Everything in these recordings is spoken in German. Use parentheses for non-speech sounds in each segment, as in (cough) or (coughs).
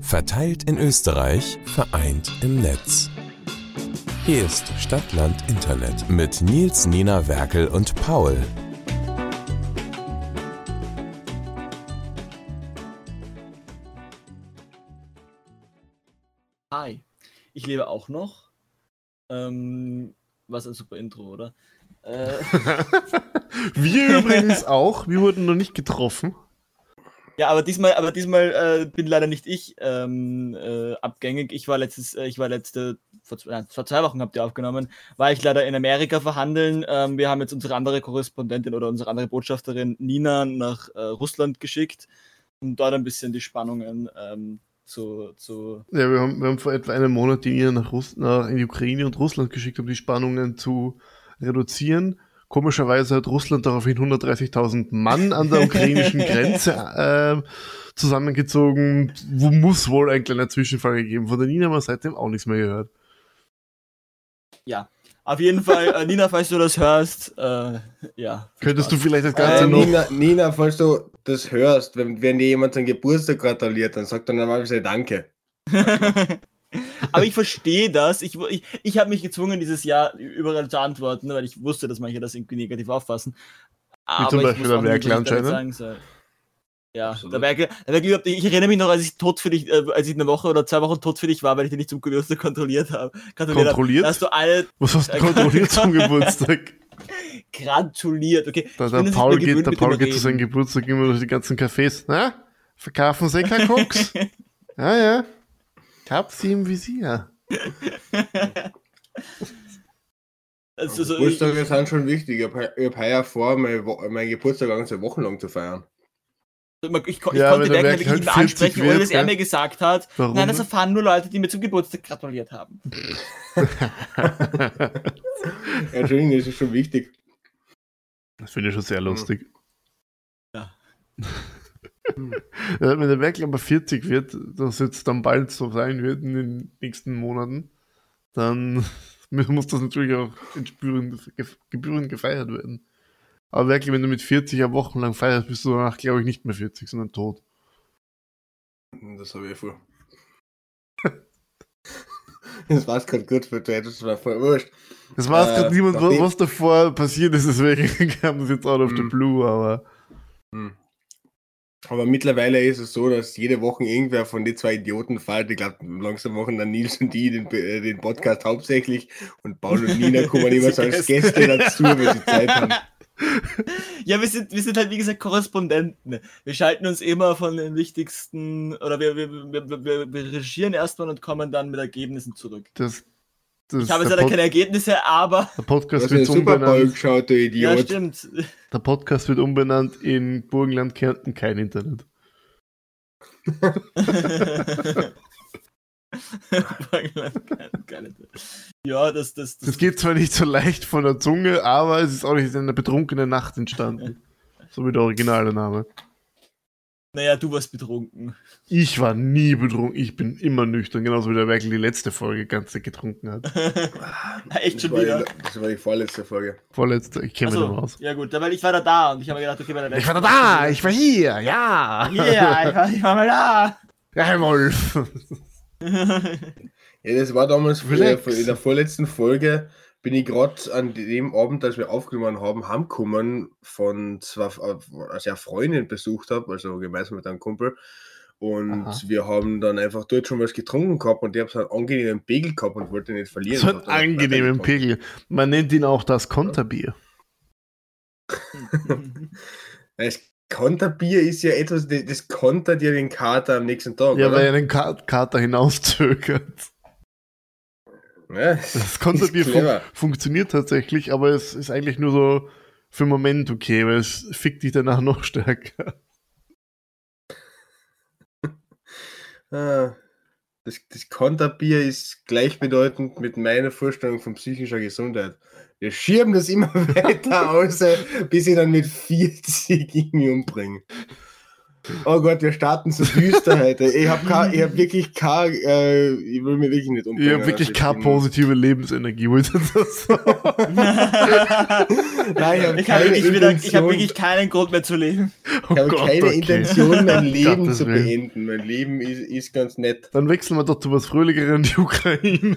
Verteilt in Österreich, vereint im Netz. Hier ist Stadtland Internet mit Nils, Nina, Werkel und Paul. Hi, ich lebe auch noch. Ähm, was ein super Intro, oder? Äh, (laughs) Wir übrigens auch. Wir wurden noch nicht getroffen. Ja, aber diesmal, aber diesmal äh, bin leider nicht ich ähm, äh, abgängig. Ich war letztes, äh, ich war letzte, vor zwei, nein, vor zwei Wochen habt ihr aufgenommen, war ich leider in Amerika verhandeln. Ähm, wir haben jetzt unsere andere Korrespondentin oder unsere andere Botschafterin Nina nach äh, Russland geschickt, um dort ein bisschen die Spannungen ähm, zu, zu Ja, wir haben, wir haben vor etwa einem Monat die Ina nach, Russ nach in die Ukraine und Russland geschickt, um die Spannungen zu reduzieren. Komischerweise hat Russland daraufhin 130.000 Mann an der ukrainischen (laughs) Grenze äh, zusammengezogen. Wo muss wohl ein kleiner Zwischenfall gegeben. Von der Nina haben wir seitdem auch nichts mehr gehört. Ja, auf jeden Fall, äh, Nina, falls du das hörst, äh, ja. Könntest du vielleicht das Ganze Äh, noch. Nina, Nina, falls du das hörst, wenn, wenn dir jemand zum Geburtstag gratuliert, dann sagt er normalerweise Danke. (laughs) Aber ich verstehe das. Ich, ich, ich habe mich gezwungen, dieses Jahr überall zu antworten, weil ich wusste, dass manche das irgendwie negativ auffassen. Aber zum ich Beispiel muss der Werkel damit anscheinend. Ja, Absolut. der Werkel, der nicht- ich erinnere mich noch, als ich tot für dich, äh, als ich eine Woche oder zwei Wochen tot für dich war, weil ich dich nicht zum Geburtstag kontrolliert habe. Kontrolliert? Kontrolliert? Hab, hast du alle Was hast du Äh, kontrolliert zum (laughs) Geburtstag? gratuliert. Okay, Da, der Paul, geht, gewöhnt, der Paul geht zu seinem Geburtstag immer durch die ganzen Cafés. Na? Verkaufen Sie kein (laughs) Koks? ja, ja. Ich hab sie im Visier. (laughs) Also, so, ich, Geburtstage sind schon wichtig. Ich habe hab heuer vor, mein, Wo- mein Geburtstag ganze Wochen lang zu feiern. ich, ich, ko- ich Ja, konnte wirklich halt nicht 40 mehr ansprechen, ohne dass er mir gesagt hat, Warum? nein, das erfahren nur Leute, die mir zum Geburtstag gratuliert haben. (laughs) Entschuldigung, das ist schon wichtig. Das finde ich schon sehr lustig. Ja. (laughs) (laughs) Ja, wenn der Werkel aber 40 wird, das jetzt dann bald so sein wird in den nächsten Monaten, dann (laughs) muss das natürlich auch gebührend gefeiert werden. Aber Werkel, wenn du mit 40 ja wochenlang feierst, bist du danach, glaube ich, nicht mehr 40, sondern tot. Das habe ich vor. (laughs) Das war's gerade gut für dich, das war voll wurscht. Das weiß Äh, gerade niemand, was, was davor passiert ist, deswegen kam das jetzt out of the Mhm. blue, aber Hm. Aber mittlerweile ist es so, dass jede Woche irgendwer von den zwei Idioten fällt. Ich glaube, langsam machen dann Nils und die den, äh, den Podcast hauptsächlich und Paul und Nina kommen (laughs) immer so als Gäste dazu, wenn sie Zeit haben. (laughs) Ja, wir sind, wir sind halt, wie gesagt, Korrespondenten. Wir schalten uns immer von den wichtigsten, oder wir, wir, wir, wir, wir wir recherchieren erstmal und kommen dann mit Ergebnissen zurück. das, das Ich habe jetzt der, leider Pod keine Ergebnisse, aber. der Podcast wird umbenannt. geschaut, du Ja, Idiot. stimmt. Der Podcast wird umbenannt in (laughs) Burgenland Kärnten kein Internet. ja, das, das, das, Das geht zwar nicht so leicht von der Zunge, aber es ist auch nicht in einer betrunkenen Nacht entstanden. (laughs) So wie der originale Name. Naja, du warst betrunken. Ich war nie betrunken, ich bin immer nüchtern, genauso wie der Werkel die letzte Folge ganz getrunken hat. (laughs) Echt Das schon wieder. das war die vorletzte Folge. Vorletzte, ich kenne mich noch aus. ja gut, weil ich war da da und ich habe mir gedacht, okay, bei der Ich war da, da, ich war hier, ja. Ja, ich war, ich war mal da. Ja, Herr Wolf. (laughs) Ja, das war damals in der vorletzten Folge. Bin ich gerade an dem Abend, als wir aufgenommen haben, heimgekommen von zwei, als ich eine Freundin besucht habe, also gemeinsam mit einem Kumpel. Und Aha. wir haben dann einfach dort schon was getrunken gehabt und ich habe so einen angenehmen Pegel gehabt und wollte nicht verlieren. So einen angenehmen. Pegel. Man nennt ihn auch das Konterbier. (laughs) Das Konterbier ist ja etwas, das, kontert ja den Kater am nächsten Tag. Ja, oder? weil er den Ka Kater hinauszögert. Ja, Das Konterbier fun funktioniert tatsächlich, aber es ist eigentlich nur so für einen Moment okay, weil es fickt dich danach noch stärker. (laughs) Ah, Das, das Konterbier ist gleichbedeutend mit meiner Vorstellung von psychischer Gesundheit. Wir schieben das immer (laughs) weiter aus, bis ich dann mit 40 irgendwie umbringe. Oh Gott, wir starten so düster heute. Ich habe hab wirklich kein, äh, ich will mir wirklich nicht umbringen. Ich habe wirklich keine positive Lebensenergie. Wo ist das so? (laughs) Nein, ich habe hab wirklich, hab wirklich keinen Grund mehr zu leben. Oh ich habe keine okay. Intention, mein (laughs) Leben Gottes zu beenden. Mein Leben ist, ist ganz nett. Dann wechseln wir doch zu was Fröhlicheren, die Ukraine.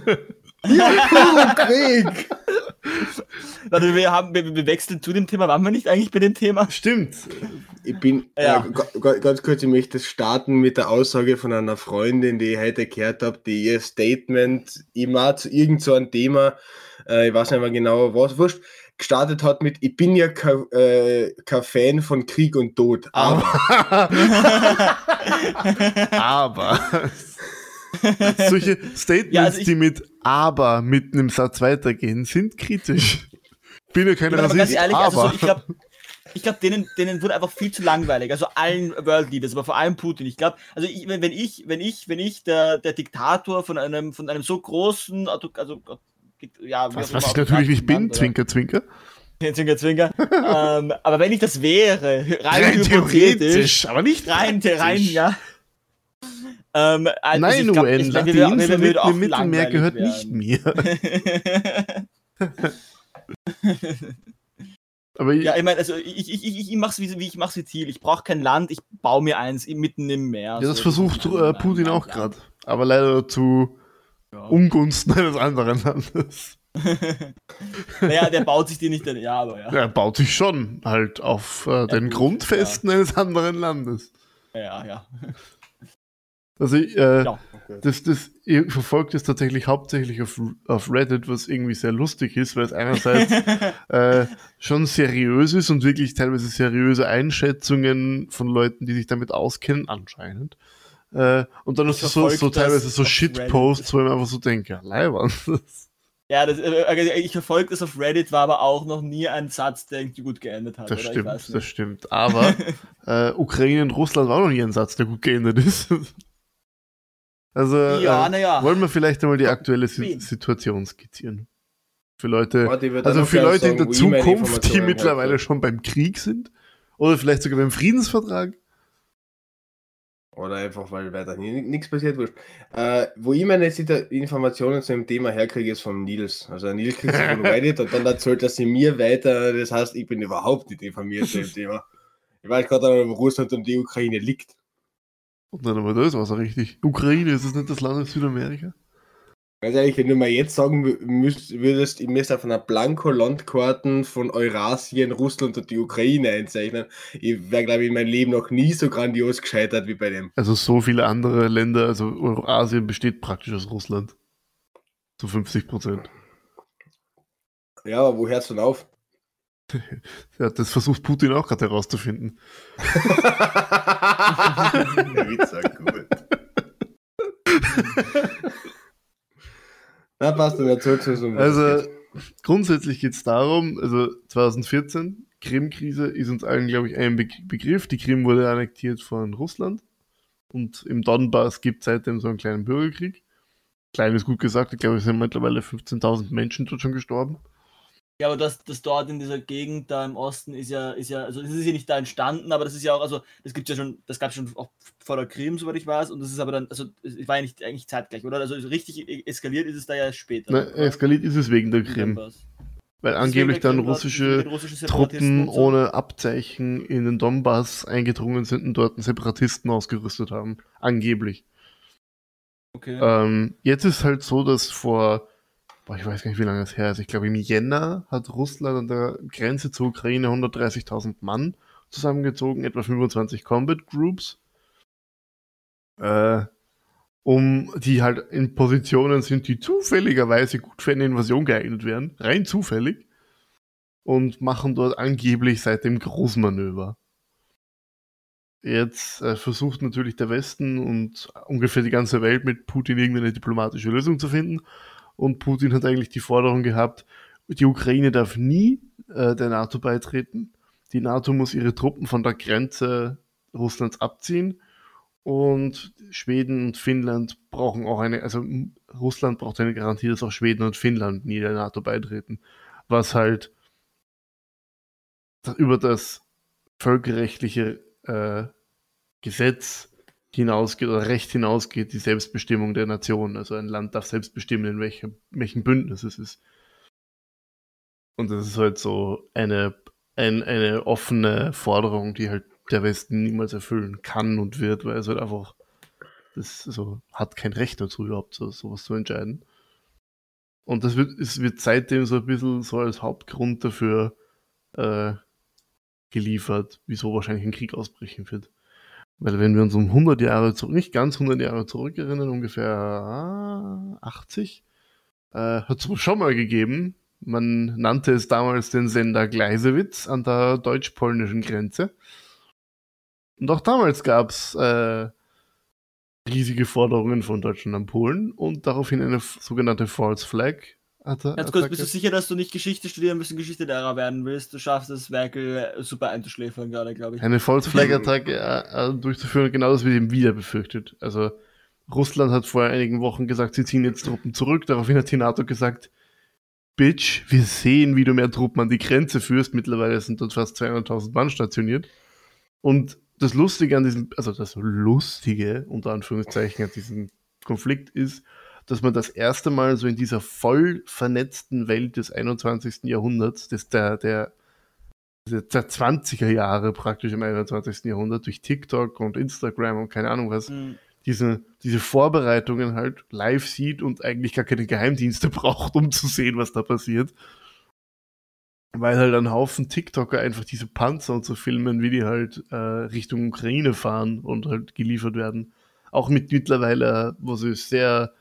Ja, Krieg! Warte, wir, haben, wir, wir wechseln zu dem Thema. Waren wir nicht eigentlich bei dem Thema? Stimmt. Ich bin, ja. äh, ganz kurz, ich möchte starten mit der Aussage von einer Freundin, die ich heute gehört habe, die ihr Statement immer zu irgend so ein Thema, äh, ich weiß nicht mehr genau was, wurscht, gestartet hat mit, ich bin ja kein äh, Fan von Krieg und Tod, aber. aber. (laughs) (laughs) (laughs) Solche Statements, ja, also ich, die mit aber mitten im Satz weitergehen, sind kritisch. Ich bin ja kein Rassist, ganz ehrlich, aber. Also so, ich glaube, ich glaube, denen, denen wurde einfach viel zu langweilig. Also allen World Leaders, aber vor allem Putin. Ich glaube, also ich, wenn, ich, wenn ich, wenn ich der, der Diktator von einem, von einem so großen, also ja, was, was ich natürlich nicht bin, oder? Zwinker, Zwinker. Zwinker, Zwinker. (laughs) ähm, aber wenn ich das wäre, rein, rein theoretisch, aber nicht rein, rein, ja. Ähm, also Nein, glaub, UN, ich, die Insel mit dem Mittelmeer gehört werden. nicht mir. (laughs) Aber ja, ich meine, also ich, ich, ich, ich mache es wie, wie ich mache wie Ziel. Ich brauche kein Land, ich baue mir eins mitten im Meer. Ja, das so versucht äh, Putin auch gerade. Aber leider zu ja. Ungunsten eines anderen Landes. (laughs) naja, der baut sich die nicht, ja, aber ja. Er baut sich schon halt auf äh, den gut, Grundfesten ja. eines anderen Landes. Ja, ja. Also ich, äh, ja, okay. das, das, ich verfolge das tatsächlich hauptsächlich auf, auf Reddit, was irgendwie sehr lustig ist, weil es einerseits (laughs) äh, schon seriös ist und wirklich teilweise seriöse Einschätzungen von Leuten, die sich damit auskennen, anscheinend. Äh, und dann ist es so, so teilweise so Shitposts, wo ich mir einfach so denke, ja, leibern. Ja, das, äh, ich verfolge das auf Reddit, war aber auch noch nie ein Satz, der irgendwie gut geendet hat. Das stimmt, das stimmt. Aber (laughs) äh, Ukraine und Russland war noch nie ein Satz, der gut geendet ist. Also ja, äh, ja. wollen wir vielleicht einmal die aktuelle si Situation skizzieren. Für Leute, also für Leute sagen, in der Zukunft, die mittlerweile schon beim Krieg sind oder vielleicht sogar beim Friedensvertrag. Oder einfach, weil weiter nichts passiert wurscht. Äh, wo ich meine Informationen zu dem Thema herkriege, ist vom Nils. Also Nils kriegt sie von (laughs) Reddit und dann erzählt er sie mir weiter. Das heißt, ich bin überhaupt nicht informiert zu dem Thema. Ich weiß gerade, wo Russland und die Ukraine liegt. Und dann aber das war so richtig. Ukraine, ist das nicht das Land in Südamerika? Ganz ehrlich, wenn du mal jetzt sagen müsst, würdest, ich müsste auf einer Blanko-Landkarten von Eurasien, Russland und die Ukraine einzeichnen, ich wäre, glaube ich, in meinem Leben noch nie so grandios gescheitert wie bei dem. Also so viele andere Länder, also Eurasien besteht praktisch aus Russland. Zu 50 Prozent. Ja, aber wo hörst du denn auf? (laughs) Ja, das versucht Putin auch gerade herauszufinden. Der Witz war gut. Na, passt dann, erzählst du so Also, grundsätzlich geht es darum, also 2014, Krim-Krise ist uns allen, glaube ich, ein Be Begriff. Die Krim wurde annektiert von Russland und im Donbass gibt es seitdem so einen kleinen Bürgerkrieg. Klein ist gut gesagt, ich glaube, es sind mittlerweile 15.000 Menschen dort schon gestorben. Ja, aber das, das dort in dieser Gegend da im Osten ist ja, ist ja, also das ist ja nicht da entstanden, aber das ist ja auch, also das gibt ja schon, das gab es schon auch vor der Krim, soweit ich weiß, und das ist aber dann, also es war ja nicht eigentlich zeitgleich, oder? Also richtig eskaliert ist es da ja später. Na, eskaliert ist es wegen der Krim. Weil angeblich dann russische, russische Truppen so. ohne Abzeichen in den Donbass eingedrungen sind und dort Separatisten ausgerüstet haben. Angeblich. Okay. Ähm, jetzt ist halt so, dass vor boah, ich weiß gar nicht, wie lange es her ist. Ich glaube, im Jänner hat Russland an der Grenze zur Ukraine 130.000 Mann zusammengezogen, etwa 25 Combat Groups, äh, um die halt in Positionen sind, die zufälligerweise gut für eine Invasion geeignet werden, rein zufällig, und machen dort angeblich seit dem Großmanöver. Jetzt äh, versucht natürlich der Westen und ungefähr die ganze Welt mit Putin irgendeine diplomatische Lösung zu finden und Putin hat eigentlich die Forderung gehabt, die Ukraine darf nie äh, der NATO beitreten. Die NATO muss ihre Truppen von der Grenze Russlands abziehen. Und Schweden und Finnland brauchen auch eine, also Russland braucht eine Garantie, dass auch Schweden und Finnland nie der NATO beitreten. Was halt über das völkerrechtliche äh, Gesetz hinausgeht oder Recht hinausgeht, die Selbstbestimmung der Nation. Also ein Land darf selbst bestimmen, in welchem, welchem Bündnis es ist. Und das ist halt so eine, ein, eine offene Forderung, die halt der Westen niemals erfüllen kann und wird, weil es halt einfach das so hat kein Recht dazu überhaupt so sowas zu entscheiden. Und das wird, es wird seitdem so ein bisschen so als Hauptgrund dafür äh, geliefert, wieso wahrscheinlich ein Krieg ausbrechen wird. Weil wenn wir uns um 100 Jahre zurück, nicht ganz 100 Jahre zurückerinnern, ungefähr 80, äh, hat es schon mal gegeben. Man nannte es damals den Sender Gleisewitz an der deutsch-polnischen Grenze. Und auch damals gab es äh, riesige Forderungen von Deutschland an Polen und daraufhin eine sogenannte False Flag Ganz kurz, bist du sicher, dass du nicht Geschichte studieren müssen, Geschichtslehrer werden willst? Du schaffst es, Werkel äh, super einzuschläfern gerade, glaube ich. Eine False Flag Attacke äh, äh, durchzuführen, genau das wird eben wieder befürchtet. Also Russland hat vor einigen Wochen gesagt, sie ziehen jetzt Truppen zurück. Daraufhin hat die NATO gesagt, Bitch, wir sehen, wie du mehr Truppen an die Grenze führst. Mittlerweile sind dort fast 200.000 Mann stationiert. Und das Lustige an diesem, also das Lustige unter Anführungszeichen an diesem Konflikt ist, dass man das erste Mal so in dieser voll vernetzten Welt des 21. Jahrhunderts, des, der, der, der 20er Jahre praktisch im 21. Jahrhundert durch TikTok und Instagram und keine Ahnung was, mhm. diese, diese Vorbereitungen halt live sieht und eigentlich gar keine Geheimdienste (laughs) braucht, um zu sehen, was da passiert. Weil halt ein Haufen TikToker einfach diese Panzer und so filmen, wie die halt äh, Richtung Ukraine fahren und halt geliefert werden. Auch mit mittlerweile, wo sie sehr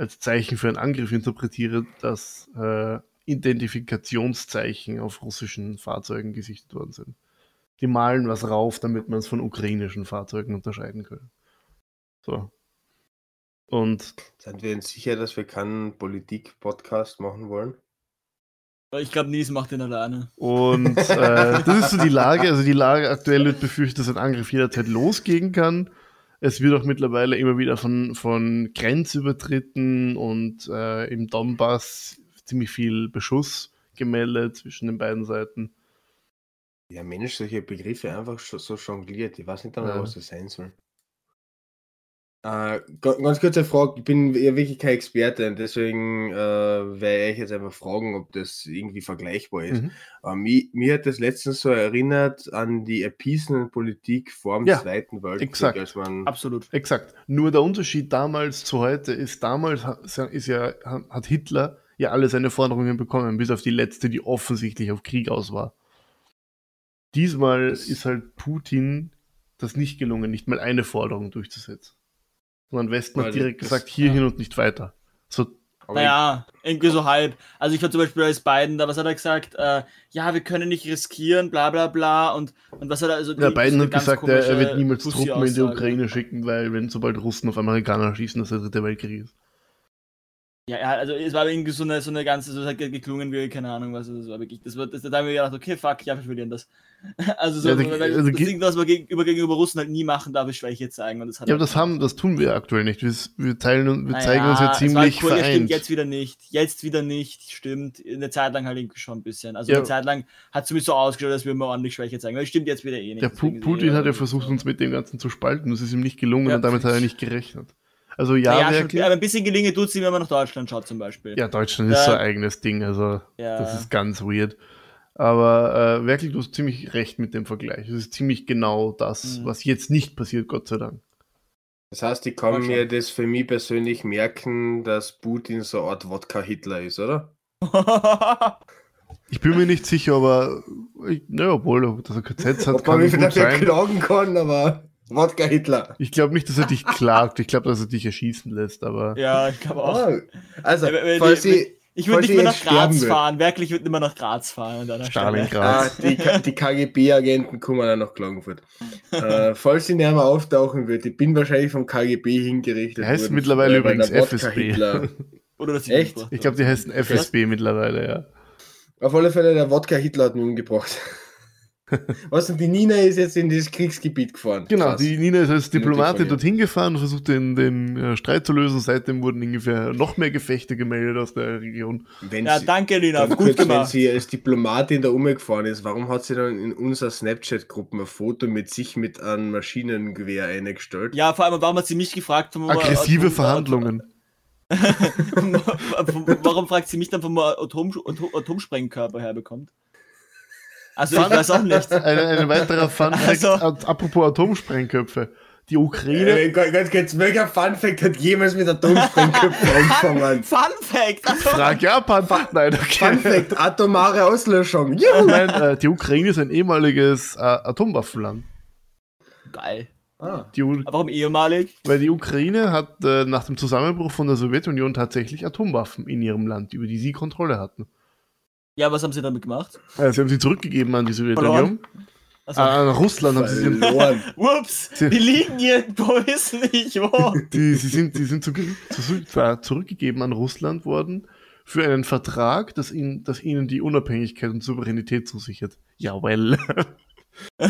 als Zeichen für einen Angriff interpretiere, dass äh, Identifikationszeichen auf russischen Fahrzeugen gesichtet worden sind. Die malen was rauf, damit man es von ukrainischen Fahrzeugen unterscheiden kann. So. Und. Sind wir uns sicher, dass wir keinen Politik-Podcast machen wollen? Ich glaube, Nies macht den alleine. Und äh, (laughs) das ist so die Lage. Also die Lage aktuell wird befürchtet, dass ein Angriff jederzeit losgehen kann. Es wird auch mittlerweile immer wieder von, von Grenzübertritten und äh, im Donbass ziemlich viel Beschuss gemeldet zwischen den beiden Seiten. Ja, Mensch, solche Begriffe einfach so jongliert. Ich weiß nicht einmal, ja. was das sein soll. Äh, ganz kurze Frage, ich bin ja wirklich kein Experte und deswegen äh, werde ich jetzt einfach fragen, ob das irgendwie vergleichbar ist. Mhm. Aber mir, mir, hat das letztens so erinnert an die Appeasement-Politik vor dem ja, Zweiten Weltkrieg. Exakt. Als man Absolut. Exakt. Nur der Unterschied damals zu heute ist, damals ist ja, hat Hitler ja alle seine Forderungen bekommen, bis auf die letzte, die offensichtlich auf Krieg aus war. Diesmal das ist halt Putin das nicht gelungen, nicht mal eine Forderung durchzusetzen. Sondern Westen hat direkt gesagt, hierhin ja. und nicht weiter. So, naja, irgendwie so halb. Also ich war zum Beispiel als Biden, da was hat er gesagt? Äh, ja, wir können nicht riskieren, bla bla bla. Und, und was hat er also. Ja, Biden so hat gesagt, er, er wird niemals Truppen in die Ukraine schicken, weil wenn sobald Russen auf Amerikaner schießen, dass der dritte Weltkrieg ist. Ja, ja, also es war irgendwie so eine, so eine ganze, so hat geklungen wie, keine Ahnung was, das war wirklich, das war, das, da haben wir gedacht, okay, fuck, ja, wir verlieren das. (laughs) Also so, ja, die, also, das Ding, was man gegenüber, gegenüber Russen halt nie machen darf, ist Schwäche zeigen. Und das hat ja, aber das haben, das tun wir aktuell nicht. Wir, wir teilen, wir naja, zeigen uns ja ziemlich cool, vereint. Ja, stimmt, jetzt wieder nicht, jetzt wieder nicht, stimmt. Eine Zeit lang halt irgendwie schon ein bisschen. Also ja. eine Zeit lang hat es zumindest so ausgeschaut, dass wir immer ordentlich Schwäche zeigen. Aber stimmt jetzt wieder eh nicht. Der Putin hat ja versucht, uns mit dem Ganzen zu spalten. Das ist ihm nicht gelungen und damit hat er nicht gerechnet. Also ja, naja, schon, aber ein bisschen gelinge tut es ihm, wenn man nach Deutschland schaut zum Beispiel. Ja, Deutschland ist so ein eigenes Ding, also ja. das ist ganz weird. Aber äh, wirklich, du hast ziemlich recht mit dem Vergleich. Es ist ziemlich genau das, mhm. was jetzt nicht passiert, Gott sei Dank. Das heißt, ich kann mir das für mich persönlich merken, dass Putin so eine Art Wodka-Hitler ist, oder? (laughs) ich bin mir nicht sicher, aber ich, ne, obwohl, dass er KZ hat, Ob kann man mich dafür klagen kann, aber Wodka Hitler. Ich glaube nicht, dass er dich klagt. Ich glaube, dass er dich erschießen lässt, aber. Ja, ich glaube auch. Oh, also, falls Sie. Ich würde nicht mehr nach Graz fahren. Wirklich würde nicht mehr nach Graz fahren. Stalingrad. Ah, die, die KGB-Agenten kommen dann nach Klagenfurt. äh, falls sie näher auftauchen wird, ich bin wahrscheinlich vom KGB hingerichtet. Der heißt mittlerweile übrigens FSB. Oder das Echt? Ich glaube, die heißen FSB mittlerweile, ja. Auf alle Fälle, der Wodka Hitler hat mich umgebracht. (laughs) Was und die Nina ist jetzt in dieses Kriegsgebiet gefahren. Genau, Krass. die Nina ist als Diplomatin dorthin gefahren, versucht den, den äh, Streit zu lösen. Seitdem wurden ungefähr noch mehr Gefechte gemeldet aus der Region. Wenn Ja, sie, danke, Lina. dann Gut kurz, wenn gemacht. sie als Diplomatin da umgefahren ist, warum hat sie dann in unserer Snapchat-Gruppe ein Foto mit sich mit einem Maschinengewehr eingestellt? Ja, vor allem, warum hat sie mich gefragt, Aggressive Atom- Verhandlungen. (laughs) warum fragt sie mich dann vom Atom, Atom, Atomsprengkörper herbekommt? Also ich weiß auch nicht. (laughs) Ein, ein weiterer Fun Fact, Also- apropos Atomsprengköpfe. Die Ukraine, Äh, ganz, ganz kurz, welcher Funfact hat jemals mit Atomsprengköpfen (laughs) angefangen? Fun Fact! Also, frag Japan. (laughs) Nein, okay. Funfact, atomare Auslöschung. Juhu! Nein, äh, die Ukraine ist ein ehemaliges äh, Atomwaffenland. Geil. Ah. Warum ehemalig? weil die Ukraine hat äh, nach dem Zusammenbruch von der Sowjetunion tatsächlich Atomwaffen in ihrem Land, über die sie Kontrolle hatten. Ja, was haben sie damit gemacht? Äh, sie haben sie zurückgegeben an die Sowjetunion. Also, Äh, an Russland haben sie sie Verloren. (laughs) Ups, Sie- die liegen irgendwo, wissen nicht wo. (laughs) Die, sie sind, die sind zurück, zurück, zurückgegeben an Russland worden für einen Vertrag, das ihnen, das ihnen die Unabhängigkeit und Souveränität zusichert. Jawohl. (laughs)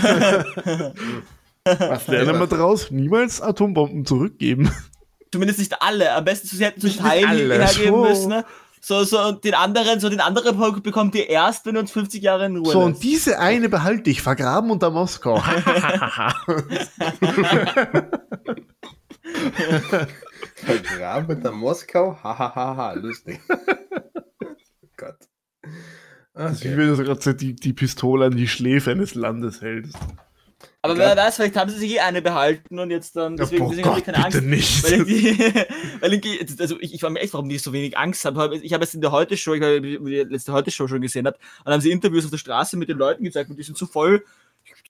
Was lernen wir daraus? Niemals Atombomben zurückgeben. Zumindest nicht alle. Am besten sie hätten zu Teilen alle. hergeben müssen. Ne? So, so, und den anderen, so den anderen Punkt bekommt ihr erst, wenn ihr uns 50 Jahre in Ruhe So, und lässt. diese eine behalte ich, vergraben unter Moskau. (laughs) (laughs) Vergraben mit der Moskau? Hahaha, lustig. (laughs) Gott. Also ich Okay. will so gerade so die, die Pistole an die Schläfe eines Landes hält. Aber wer weiß, vielleicht haben sie sich eh eine behalten und jetzt dann, deswegen, oh deswegen habe ich Gott, keine Angst. nicht. Weil ich, die, (laughs) weil ich, also ich, ich frage mich echt, warum die so wenig Angst haben. Ich habe es in der Heute-Show, ich habe die letzte Heute-Show schon gesehen hat, und dann haben sie Interviews auf der Straße mit den Leuten gezeigt und die sind so voll.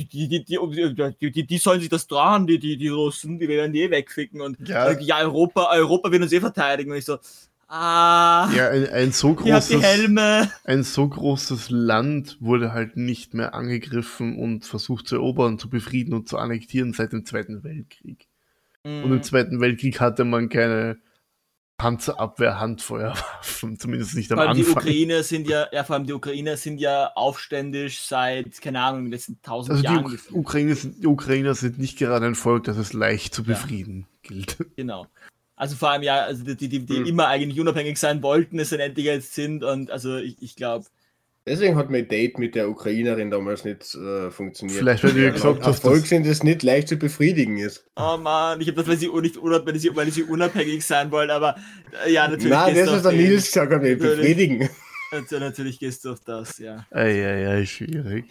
Die, die, die, die, die, die, die sollen sich das trauen, die, die, die Russen, die werden die eh wegficken und Ja. ja, Europa, Europa wird uns eh verteidigen. Und ich so, ah, Ja, ein, ein so die großes, ein so großes Land wurde halt nicht mehr angegriffen und versucht zu erobern, zu befrieden und zu annektieren seit dem Zweiten Weltkrieg. Und Mhm. im Zweiten Weltkrieg hatte man keine Panzerabwehr, Handfeuerwaffen, zumindest nicht am Vor allem die Anfang. Ukrainer sind ja, ja, vor allem die Ukrainer sind ja aufständisch seit, keine Ahnung, in den letzten tausend Also die, Jahren. Uk gefühlt. Ukrainer, sind, die Ukrainer sind nicht gerade ein Volk, das es leicht zu Ja. befrieden gilt. Genau. Also vor allem ja, also die, die, die Hm. immer eigentlich unabhängig sein wollten, es dann endlich jetzt sind und also ich, ich glaube, Deswegen hat mein Date mit der Ukrainerin damals nicht äh, funktioniert. Vielleicht, weil du ja gesagt hast, Erfolg dass, sind, das nicht leicht zu befriedigen ist. oh man, ich habe das, weil sie, nicht, unab- weil, sie, weil sie unabhängig sein wollen, aber äh, ja, natürlich. Nein, das ist der Nils gesagt hat, befriedigen. Also, natürlich gehst du auf das, ja. Eieiei, schwierig.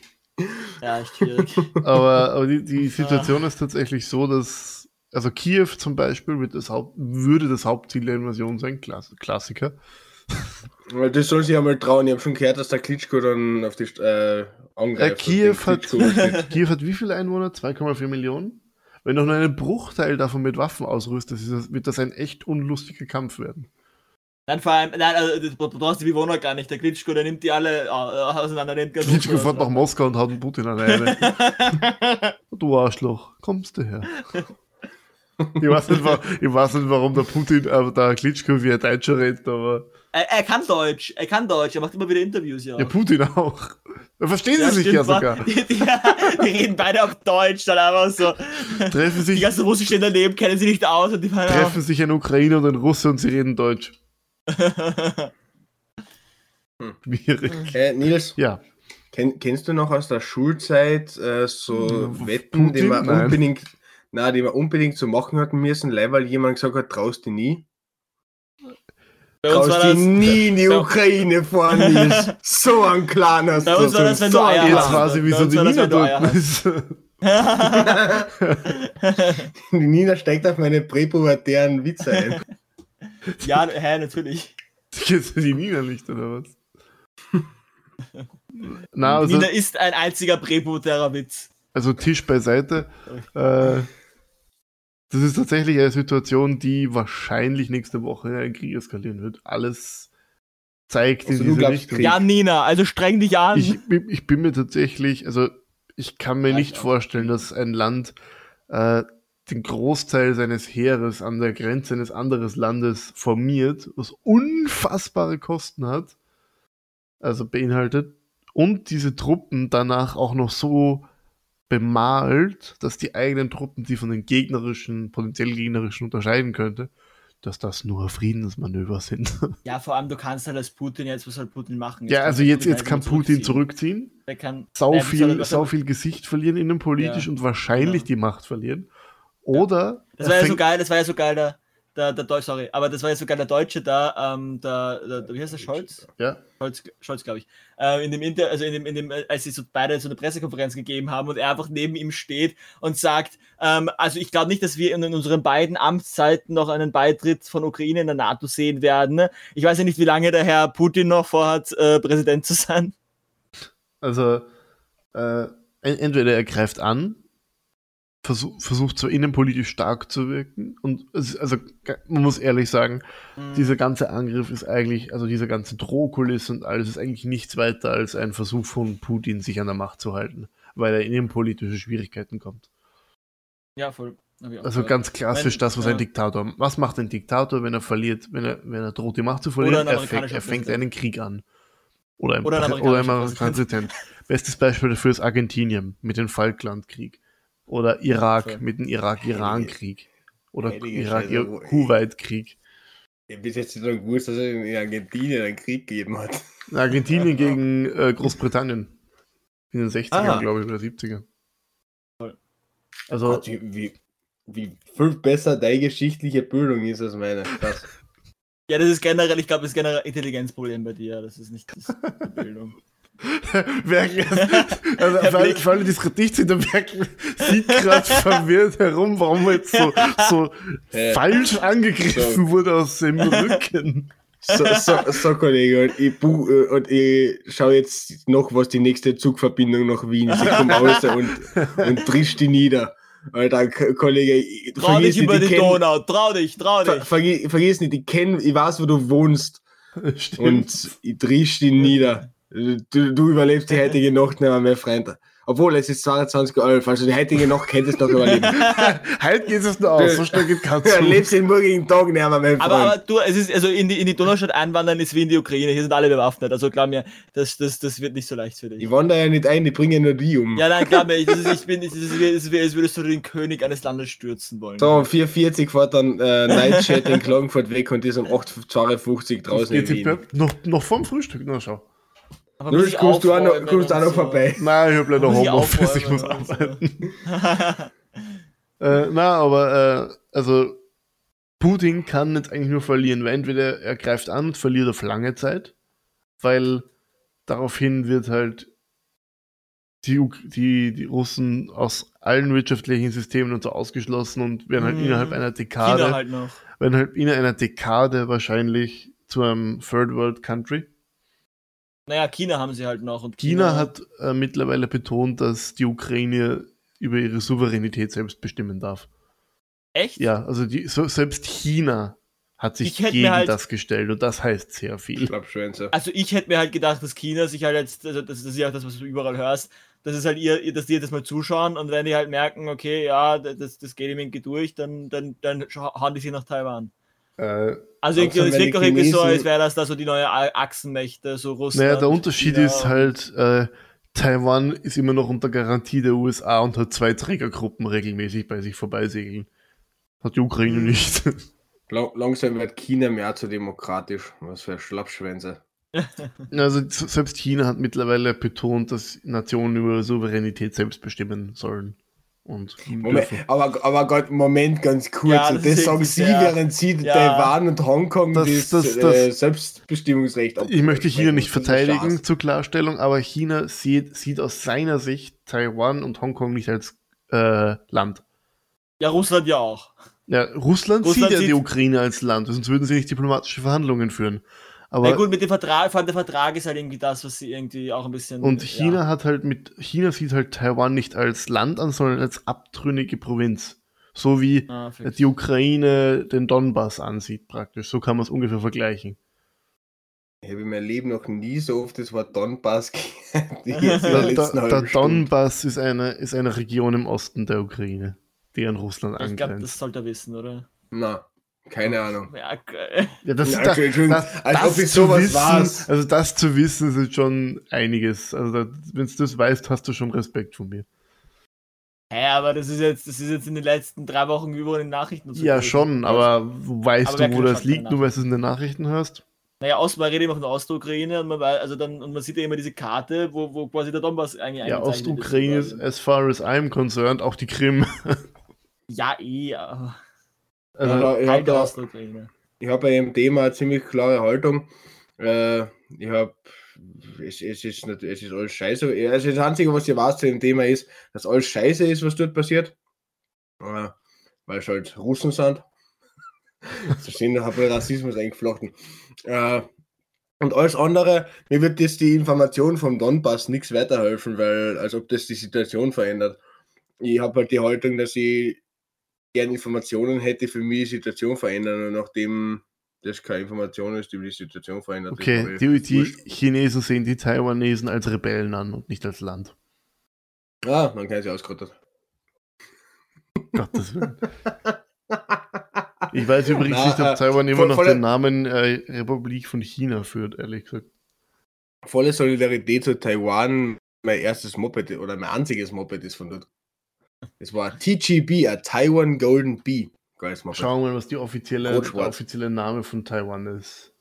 Ja, echt schwierig. Aber, aber die, die Situation ist tatsächlich so, dass, also Kiew zum Beispiel wird das Haupt, würde das Hauptziel der Invasion sein, Klass, Klassiker. Weil das soll sich ja mal trauen. Ich habe schon gehört, dass der Klitschko dann auf die äh, Äh, angreift. Kiew, und den hat. (laughs) Kiew hat wie viele Einwohner? 2,4 Millionen? Wenn du nur einen Bruchteil davon mit Waffen das, wird das ein echt unlustiger Kampf werden. Nein, vor allem, nein, also, du du brauchst die Bewohner gar nicht. Der Klitschko, der nimmt die alle äh, auseinander. Nimmt ganz Klitschko fährt nach. Moskau und haut den Putin alleine. (laughs) Du Arschloch, kommst du her? (laughs) (laughs) Ich weiß nicht, ich weiß nicht warum der Putin, äh, der Klitschko wie ein Deutscher redet, aber er, er kann Deutsch, er kann Deutsch, er macht immer wieder Interviews, ja. ja, Putin auch. Da verstehen sie Ja, sich stimmt, ja sogar. (laughs) Die, die, die reden beide auf Deutsch, dann einfach so. Treffen Die sich, ganzen Russen stehen daneben, kennen sie nicht aus und die meinen treffen sich ein Ukrainer und ein Russe und sie reden Deutsch. (laughs) Schwierig. Äh, Nils, Ja, kenn, kennst du noch aus der Schulzeit äh, so Hm, Wetten, die Putin? man Nein. unbedingt, na, die man unbedingt so machen hatten müssen, leider weil jemand gesagt hat, traust du nie? Bei uns war Traust das, du nie in die Ukraine fahren, (laughs) Nils. So ein kleiner Bei uns war das, wenn du Eier jetzt hast. weiß ich, wieso die war Nina dort ist. (laughs) Die Nina steigt auf meine präpubertären Witze ein. ja, hä, natürlich. Kennst du die Nina nicht, oder was? Na, also, Nina ist ein einziger präpubertärer Witz. also Tisch beiseite. Äh, das ist tatsächlich eine Situation, die wahrscheinlich nächste Woche in einen Krieg eskalieren wird. Alles zeigt Also in diese glaubst Richtung. Krieg? Ja, Nina, also streng dich an. Ich, bin- ich bin mir tatsächlich, also ich kann mir Ja, nicht vorstellen, dass ein Land äh, den Großteil seines Heeres an der Grenze eines anderen Landes formiert, was unfassbare Kosten hat, also beinhaltet, und diese Truppen danach auch noch so bemalt, dass die eigenen Truppen sie von den gegnerischen, potenziell gegnerischen unterscheiden könnte, dass das nur Friedensmanöver sind. (laughs) Ja, vor allem, du kannst halt als Putin jetzt, was soll Putin machen? ja, kann also jetzt, Putin jetzt kann einfach Putin zurückziehen, Der kann sau er- viel, was sau soll- viel Gesicht verlieren innenpolitisch Ja. und wahrscheinlich Ja. die Macht verlieren. Oder Das er war ja so geil, das war ja so geil, der, der, der Deutsche, sorry, aber das war ja so geil, der Deutsche da, ähm, der, der, der wie heißt der, Scholz? ja, Scholz, Scholz glaube ich, äh, in dem Inter, also in dem, in dem, als sie so beide so eine Pressekonferenz gegeben haben und er einfach neben ihm steht und sagt, ähm, also ich glaube nicht, dass wir in, in unseren beiden Amtszeiten noch einen Beitritt von Ukraine in der NATO sehen werden. ne? Ich weiß ja nicht, wie lange der Herr Putin noch vorhat, äh, Präsident zu sein. Also, äh, en- entweder er greift an, versuch, versucht zwar innenpolitisch stark zu wirken, und es, also man muss ehrlich sagen, dieser ganze Angriff ist eigentlich, also diese ganze Drohkulisse und alles ist eigentlich nichts weiter als ein Versuch von Putin, sich an der Macht zu halten, weil er in innenpolitische Schwierigkeiten kommt. Ja, voll. Also ganz klassisch Wenn- das, was ein Diktator. Was macht ein Diktator, wenn er verliert, wenn er, wenn er droht, die Macht zu verlieren? Er fängt, er fängt einen Krieg an. Oder ein, Oder ein amerikanischer Präsident. Bestes Beispiel dafür ist Argentinien mit dem Falklandkrieg. Oder Irak Voll. mit dem Irak-Iran-Krieg. Oder Irak-Kuwait-Krieg. Ich hab bis jetzt nicht mal gewusst, dass es in Argentinien einen Krieg gegeben hat. Argentinien gegen äh, Großbritannien. In den 60ern, Ah. glaube ich, oder 70ern. Voll. Also, Gott, wie, wie, wie viel besser deine geschichtliche Bildung ist als meine. Krass. (laughs) Ja, das ist generell, ich glaube, das ist generell ein Intelligenzproblem bei dir. Das ist nicht das, die Bildung. Werkel, also für, alle, für alle, die es gerade nicht sehen, der Werkel sieht gerade verwirrt herum, warum er jetzt so, so Äh, falsch angegriffen so. wurde aus dem Rücken. So, so, so Kollege, und ich, bu äh, und ich schaue jetzt noch, was die nächste Zugverbindung nach Wien ist. Ich komme raus und, und trisch die nieder. Alter, Kollege, ich- Trau vergiss dich über nicht, die Donau, trau dich, trau ver dich. vergi vergiss nicht, ich kenn, ich weiß, wo du wohnst Stimmt. und ich trisch die nieder. Du, du überlebst die heutige Nacht nicht mehr, mein Freund. Obwohl, es ist 22.11 also die heutige Nacht könntest du noch überleben. halt geht es nur aus, so schnell geht kein Du Zug. erlebst den morgigen Tag nicht mehr, mein Freund. Aber, aber du, es ist, also in die, in die Donaustadt einwandern ist wie in die Ukraine. Hier sind alle bewaffnet. Also glaub mir, das, das, das wird nicht so leicht für dich. ich wandere ja nicht ein, ich bringe nur die um. Ja, nein, glaub mir, das ist, ich bin, das ist, wie- das ist als würdest du den König eines Landes stürzen wollen. So, um 4.40 fährt dann äh, Nightchat in Klagenfurt weg und ist um 8.52 draußen in Wien. Noch, noch vorm Frühstück, na schau. Aber Nur kommst du auch noch, kommst auch noch so. vorbei. Nein, ich habe leider Homeoffice, ich muss und so. arbeiten. (laughs) Äh, na, aber äh, also Putin kann jetzt eigentlich nur verlieren, weil entweder er greift an und verliert auf lange Zeit, weil daraufhin wird halt die, die, die Russen aus allen wirtschaftlichen Systemen und so ausgeschlossen und werden halt Mhm. innerhalb einer Dekade, China halt noch. werden halt innerhalb einer Dekade wahrscheinlich zu einem Third World Country. Naja, China haben sie halt noch. Und China hat äh, mittlerweile betont, dass die Ukraine über ihre Souveränität selbst bestimmen darf. Echt? Ja, also die, so, selbst China hat sich Ich gegen halt- das gestellt und das heißt sehr viel. Schlappschwänze. Also ich hätte mir halt gedacht, dass China sich halt jetzt, also das, das ist ja auch das, was du überall hörst, das ist halt ihr, dass die jetzt mal zuschauen und wenn die halt merken, okay, ja, das, das geht ihm irgendwie durch, dann, dann, dann hauen die sich nach Taiwan. Äh, Also Außer es wirkt auch irgendwie so, als wäre das da so die neue Achsenmächte, so Russland. naja, der Unterschied China ist halt, äh, Taiwan ist immer noch unter Garantie der USA und hat zwei Trägergruppen regelmäßig bei sich vorbeisegeln. Hat die Ukraine Mhm. nicht. (laughs) Lang langsam wird China mehr zu demokratisch. Was für Schlappschwänze. (laughs) Also selbst China hat mittlerweile betont, dass Nationen über ihre Souveränität selbst bestimmen sollen. Und Moment, aber, aber Gott, Moment, ganz kurz. Ja, das das sagen Sie, sehr- während Sie Ja. Taiwan und Hongkong Das- das, das- äh, das- Selbstbestimmungsrecht Ich möchte China nicht verteidigen zur Klarstellung, aber China sieht, sieht aus seiner Sicht Taiwan und Hongkong nicht als äh, Land. Ja, Russland ja auch. Ja, Russland, Russland sieht ja sieht- die Ukraine als Land, sonst würden sie nicht diplomatische Verhandlungen führen. Aber Na gut, mit dem Vertrag, vor allem der Vertrag ist halt irgendwie das, was sie irgendwie auch ein bisschen. und China Ja. hat halt mit China sieht halt Taiwan nicht als Land an, sondern als abtrünnige Provinz. So wie Ah, die Ukraine den Donbass ansieht, praktisch. So kann man es ungefähr vergleichen. Ich habe in meinem Leben noch nie so oft das Wort Donbass (laughs) gehört. (laughs) Der, der. Donbass ist eine, ist eine Region im Osten der Ukraine, die an Russland ich glaube, das angrenzt. sollte er wissen, oder? Na, Keine Ahnung. Ja, Ja, das, Ja, das, Entschuldigung, das, als das ob ich zu sowas wissen, also das zu wissen, ist jetzt schon einiges. Also wenn du das weißt, hast du schon Respekt von mir. hä, aber das ist jetzt, das ist jetzt in den letzten drei Wochen überall in den Nachrichten. und so Ja, gewesen. schon, aber weißt Aber du, wo das liegt, nur weil du es in den Nachrichten hörst? Naja, Ost, man redet immer von der Ostukraine und man, weiß, also dann, und man sieht ja immer diese Karte, wo, wo quasi der Donbass eigentlich Ja. Ostukraine ist, as far as I'm concerned, auch die Krim. (laughs) Ja, eh, aber Ja, ich habe ich hab bei dem Thema eine ziemlich klare Haltung. Äh, ich habe, es, es, ist nicht, es ist alles scheiße. Also das Einzige, was ich weiß zu dem Thema ist, dass alles scheiße ist, was dort passiert. Äh, weil es halt Russen sind. (laughs) Sind da hat Rassismus eingeflochten. Äh, und alles andere, mir wird das die Information vom Donbass nichts weiterhelfen, weil als ob das die Situation verändert. Ich habe halt die Haltung, dass ich gerne Informationen hätte, für mich die Situation verändern und nachdem das keine Information ist, die die Situation verändert. okay, die, die. Chinesen sehen die Taiwanesen als Rebellen an und nicht als Land. Ah, man kann sie ausgerottet. Gottes Willen. Ich weiß übrigens Na, nicht, ob äh, Taiwan immer voll- noch volle- den Namen äh, Republik von China führt, ehrlich gesagt. Volle Solidarität zu Taiwan. Mein erstes Moped oder mein einziges Moped ist von dort. Es war TGB, a Taiwan Golden Bee. Schauen wir mal, was die offizielle, der offizielle Name von Taiwan ist.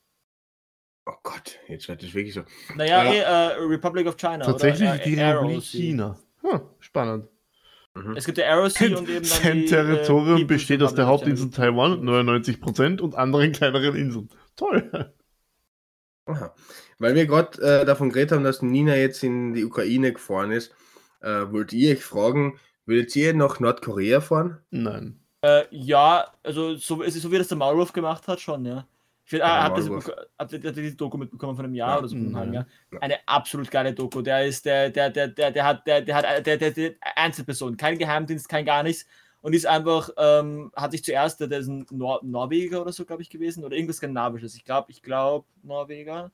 Oh Gott, jetzt wird das wirklich so. Naja, Ja. eh, äh, Republic of China. Tatsächlich oder? die Äh, Republik. China. Hm, spannend. Mhm. Es gibt der Arrow Sea und eben dann Sein die, äh, Territorium People's besteht aus der Hauptinsel. Taiwan, 99%, und anderen kleineren Inseln. Toll. Aha. Weil wir gerade äh, davon geredet haben, dass Nina jetzt in die Ukraine gefahren ist, äh, wollte ich euch fragen, würdet ihr nach Nordkorea fahren? Nein. Äh, ja, also so, es ist so wie das der Maulwurf gemacht hat, schon, ja. Ich find, Ja, ah, der habt ihr Maulwurf. habt ihr- habt ihr die Doku mitbekommen von einem Jahr Ja. oder so Nein. Jahr? Eine absolut geile Doku. Der ist, der, der, der, der, der hat, der, der hat, der, der, der Einzelperson, kein Geheimdienst, kein gar nichts. Und ist einfach, ähm, hat sich zuerst, der, der ist ein Nor Norweger oder so, glaube ich, gewesen, oder irgendwas Skandinavisches. Ich glaube, ich glaube, Norweger.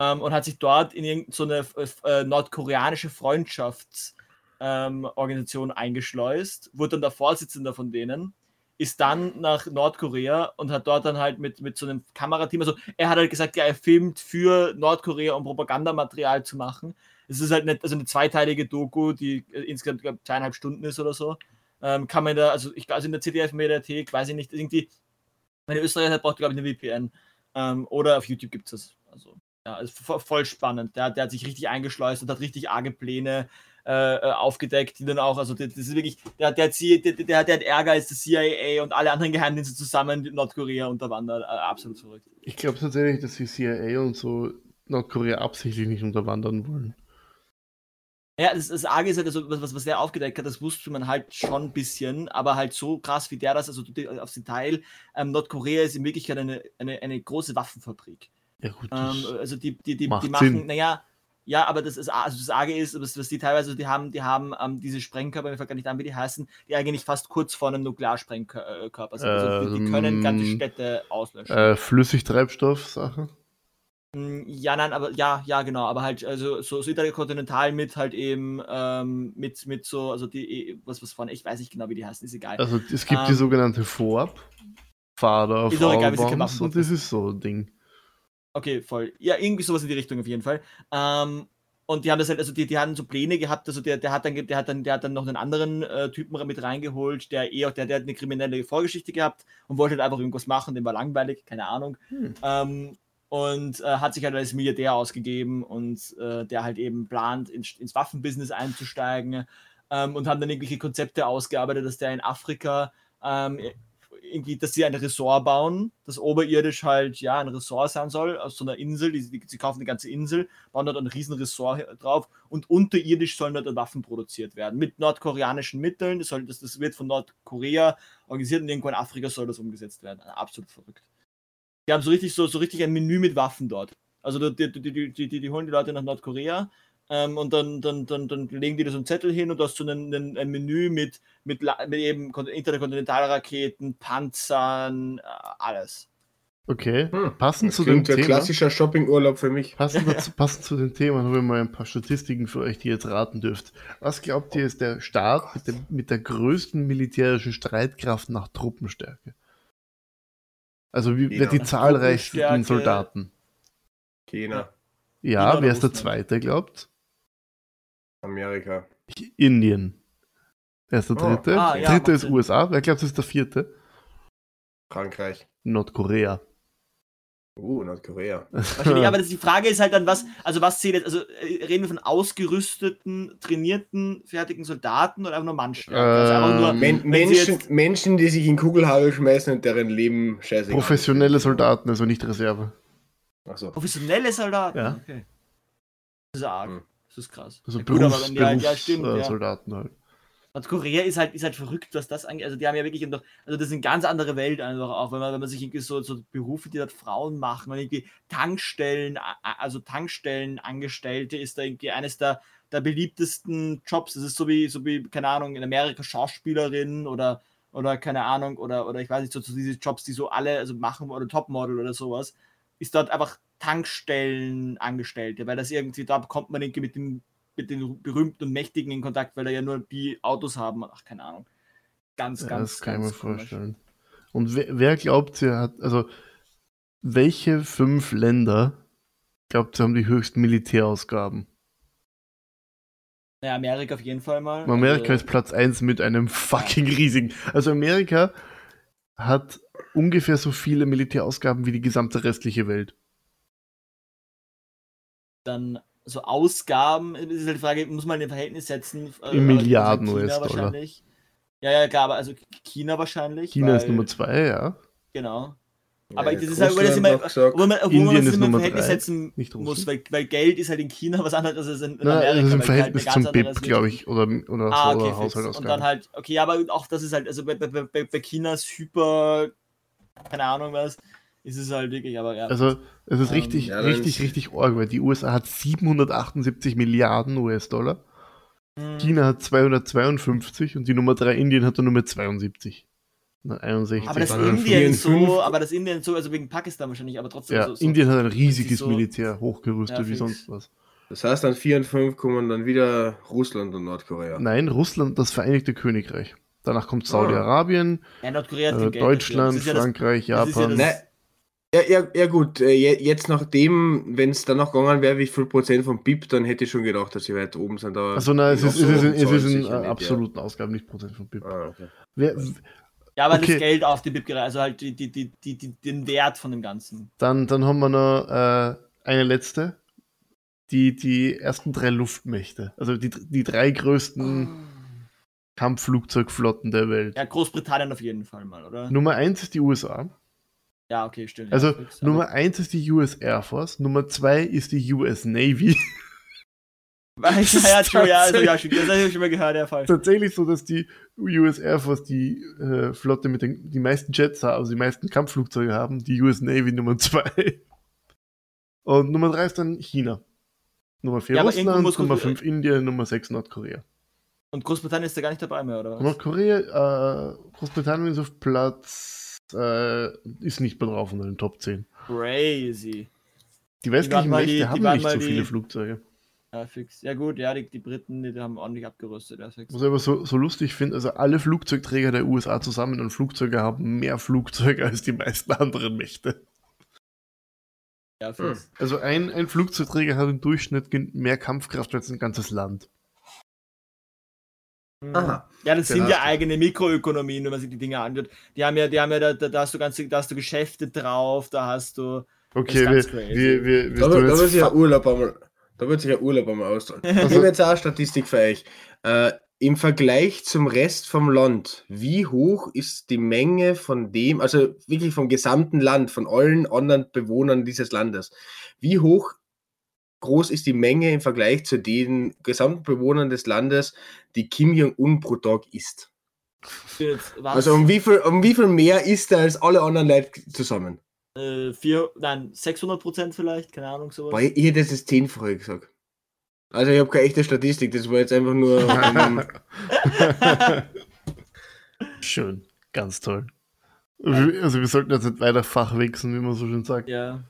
Ähm, und hat sich dort in irgendeine so eine, äh, nordkoreanische Freundschafts- ähm, Organisation eingeschleust, wurde dann der Vorsitzende von denen, ist dann nach Nordkorea und hat dort dann halt mit, mit so einem Kamerateam, also er hat halt gesagt, ja, er filmt für Nordkorea, um Propagandamaterial zu machen. Es ist halt nicht, also eine zweiteilige Doku, die äh, insgesamt glaub, zweieinhalb Stunden ist oder so. Ähm, kann man da, also ich also in der CDF-Mediathek, weiß ich nicht, irgendwie, ihr Österreicher braucht glaube ich, eine VPN. Ähm, oder auf YouTube gibt es das. Also, ja, ist vo- voll spannend. Der, der hat sich richtig eingeschleust und hat richtig arge Pläne äh, äh, aufgedeckt, die dann auch, also das, ist wirklich, der, der, der, der, der als der CIA und alle anderen Geheimdienste zusammen Nordkorea unterwandert. Äh, absolut verrückt. Ich glaube tatsächlich, dass die CIA und so Nordkorea absichtlich nicht unterwandern wollen. Ja, das, das Arge ist halt, also, was, was der aufgedeckt hat, das wusste man halt schon ein bisschen, aber halt so krass wie der das, also aufs Detail, ähm, Nordkorea ist in Wirklichkeit eine, eine, eine große Waffenfabrik. Ja gut, Ähm, also die, die, die, die machen, naja, ja, aber das ist also das Arge ist, was, was die teilweise, die haben, die haben ähm, diese Sprengkörper, mir fällt gar nicht an, wie die heißen, die eigentlich fast kurz vor einem Nuklearsprengkörper sind. Also die, die können ganze Ähm, Städte auslöschen. äh, Flüssigtreibstoff-Sache. Mm, Ja, nein, aber ja, ja, genau, aber halt, also so, so interkontinental mit halt eben, ähm, mit, mit so, also die, eh, was, was vorne, ich weiß nicht genau, wie die heißen, ist egal. Also es gibt die Ähm, sogenannte FOAP. Father of Ist auch egal, wie sie gemacht und das ist so ein Ding. Okay, voll. Ja, irgendwie sowas in die Richtung auf jeden Fall. Ähm, und die haben das halt, also die, die hatten so Pläne gehabt, also der, der hat dann, der hat dann, der hat dann noch einen anderen äh, Typen mit reingeholt, der eh auch, der, der hat eine kriminelle Vorgeschichte gehabt und wollte halt einfach irgendwas machen, dem war langweilig, keine Ahnung. Hm. Ähm, und äh, hat sich halt als Milliardär ausgegeben und äh, der halt eben plant, ins, ins Waffenbusiness einzusteigen ähm, und haben dann irgendwelche Konzepte ausgearbeitet, dass der in Afrika ähm, irgendwie, dass sie ein Ressort bauen, das oberirdisch halt ja ein Ressort sein soll, aus so einer Insel, die, die, sie kaufen eine ganze Insel, bauen dort ein riesen Ressort drauf und unterirdisch sollen dort Waffen produziert werden, mit nordkoreanischen Mitteln, das, soll, das, das wird von Nordkorea organisiert und irgendwo in Afrika soll das umgesetzt werden. Absolut verrückt. Die haben so richtig, so, so richtig ein Menü mit Waffen dort. Also die, die, die, die, die holen die Leute nach Nordkorea ähm, und dann, dann, dann, dann legen die da so einen Zettel hin und du hast so ein, ein, ein Menü mit, mit, mit eben Kon- Interkontinentalraketen, Panzern, äh, alles. Okay. Hm. Passend Das zu dem Thema. klassischer Shoppingurlaub für mich. Passend, (laughs) dazu, passend zu dem Thema haben wir mal ein paar Statistiken für euch, die ihr jetzt raten dürft. Was glaubt ihr ist der Staat mit, dem, mit der größten militärischen Streitkraft nach Truppenstärke? Also wie, wer die zahlreichsten. Soldaten? China, Ja, China wer ist der zweite, glaubt? Amerika. Indien. Wer ist der Oh. dritte? Ah, ja, dritte ist Sinn. USA. Wer glaubt, das ist der vierte? Frankreich. Nordkorea. Uh, Nordkorea. (laughs) Wahrscheinlich, aber das, die Frage ist halt dann, was, also was zählt jetzt, also äh, reden wir von ausgerüsteten, trainierten, fertigen Soldaten oder einfach nur Mannstärke? also einfach nur, Ähm, Men Menschen, jetzt- Menschen, die sich in Kugelhagel schmeißen und deren Leben scheiße. Professionelle Soldaten, also nicht Reserve. Achso. professionelle Soldaten? Ja. Okay. Das ist arg. Hm. Das ist krass. Also ja, gut, Berufs, die halt, ja, stimmt, Berufs- äh, ja. Soldaten halt. Nordkorea ist halt, ist halt verrückt, was das angeht. Also die haben ja wirklich, noch, also das ist eine ganz andere Welt einfach auch, wenn man, wenn man sich irgendwie so, so Berufe, die dort Frauen machen, wenn irgendwie Tankstellen, also Tankstellenangestellte ist da irgendwie eines der, der beliebtesten Jobs. Das ist so wie, so wie, keine Ahnung, in Amerika Schauspielerin oder, oder keine Ahnung, oder, oder ich weiß nicht, so, so diese Jobs, die so alle also machen oder Topmodel oder sowas, ist dort einfach Tankstellenangestellte, weil das irgendwie, da kommt man irgendwie mit den, mit den Berühmten und Mächtigen in Kontakt, weil da ja nur die Autos haben. Ach, keine Ahnung. Ganz, Ja, ganz, das kann ich mir ganz komisch. vorstellen. Und wer, wer glaubt, ihr hat, also welche fünf Länder glaubt, sie haben die höchsten Militärausgaben? Ja, Amerika auf jeden Fall mal. Amerika Also, ist Platz 1 mit einem fucking riesigen. Also Amerika hat ungefähr so viele Militärausgaben wie die gesamte restliche Welt. Dann so Ausgaben, ist halt die Frage, muss man in ein Verhältnis setzen. äh, In aber Milliarden China US-Dollar. wahrscheinlich. Ja, ja, klar, aber also China wahrscheinlich. China ist weil- Nummer 2, ja. Genau. Aber Ja, das ist halt, das immer, obwohl man, Indien man das ist immer Verhältnis drei, setzen nicht muss, weil, weil Geld ist halt in China was anderes als in, in Na, Amerika. das ist im halt Verhältnis eine zum BIP, glaube ich, oder, oder Ah, so okay, fix. Haushaltsausgaben. Und dann halt, okay, aber auch das ist halt, also bei, bei, bei, bei Chinas hyper, keine Ahnung was, ist es halt wirklich, aber ja. Also, es ist Ähm, richtig, ja, dann richtig, richtig arg, weil die USA hat 778 Milliarden US-Dollar, Hm. China hat 252 und die Nummer 3 Indien hat dann nur mit 72. Na, 61. aber das Indien 4,5. so, aber das Indien so, also wegen Pakistan wahrscheinlich, aber trotzdem ja, so. so Indien hat ein riesiges so- Militär, hochgerüstet Ja, wie fix. sonst was. Das heißt, an 4 und 5 kommen dann wieder Russland und Nordkorea. Nein, Russland, das Vereinigte Königreich. Danach kommt Ah. Saudi-Arabien, ja, Nordkorea hat äh, Deutschland, dafür. Das ist ja das- Frankreich, das ist ja Japan. das- ja, ja, ja gut, äh, je- jetzt nachdem, wenn es dann noch gegangen wäre, wie viel Prozent vom BIP, dann hätte ich schon gedacht, dass sie weit oben sind. Aber Also nein, es ist, es ist, in- es ist in äh, nicht, absoluten Ausgaben nicht Prozent von BIP. Ja. Ah, okay. Wer, Ja, aber Okay. das Geld auf die BIP gerechnet, also halt die, die, die, die, die, den Wert von dem Ganzen. dann, dann haben wir noch äh, eine letzte. Die, die ersten drei Luftmächte. Also die, die drei größten Kampfflugzeugflotten der Welt. Ja, Großbritannien auf jeden Fall mal, oder? Nummer eins ist die USA. Ja, okay, stimmt. Also ja, Nummer eins ist die US Air Force. Nummer zwei ist die US Navy. (laughs) Ja, ja, true, ja, also, ja, stimmt, das habe ich schon mal gehört, der Fall. Tatsächlich so, dass die US Air Force die äh, Flotte mit den die meisten Jets haben, also die meisten Kampfflugzeuge haben. Die US Navy Nummer zwei. Und Nummer drei ist dann China. Nummer vier Ja, aber irgendwo Russland, Nummer Groß- fünf Indien, Nummer sechs Nordkorea. Und Großbritannien ist da gar nicht dabei mehr, oder was? Nordkorea, äh, Großbritannien ist auf Platz, äh, ist nicht drauf unter den Top 10. Crazy. Die westlichen die- die haben waren nicht so die- viele Flugzeuge. Ja, fix. Ja, gut, ja, die, die Briten, die, die haben ordentlich abgerüstet. Ja, fix. Was ich aber so, so lustig finde, also alle Flugzeugträger der USA zusammen und Flugzeuge haben mehr Flugzeuge als die meisten anderen Mächte. Ja, fix. Also ein, ein Flugzeugträger hat im Durchschnitt mehr Kampfkraft als ein ganzes Land. Aha. Ja, das sind Genau. ja eigene Mikroökonomien, wenn man sich die Dinge anschaut. Die haben ja, die haben ja, da, da, hast du ganze, da hast du Geschäfte drauf, da hast du. Okay, Das wir, wir, wir, wir Da, da wird sich ja Urlaub einmal, da wird sich ja Urlaub einmal ausdrücken. Ich habe jetzt auch eine Statistik für euch. Äh, Im Vergleich zum Rest vom Land, wie hoch ist die Menge von dem, also wirklich vom gesamten Land, von allen anderen Bewohnern dieses Landes, wie hoch groß ist die Menge im Vergleich zu den gesamten Bewohnern des Landes, die Kim Jong-un pro Tag isst? Also um wie, viel, um wie viel mehr isst er als alle anderen Leute zusammen? äh, vier, nein, 600 Prozent vielleicht, keine Ahnung, sowas. Boah, ich, ich hätte das jetzt zehnfache gesagt. Also ich habe keine echte Statistik, das war jetzt einfach nur. (laughs) (laughs) Schön, ganz toll. Also wir sollten jetzt nicht weiter Fach wechseln, wie man so schön sagt. ja.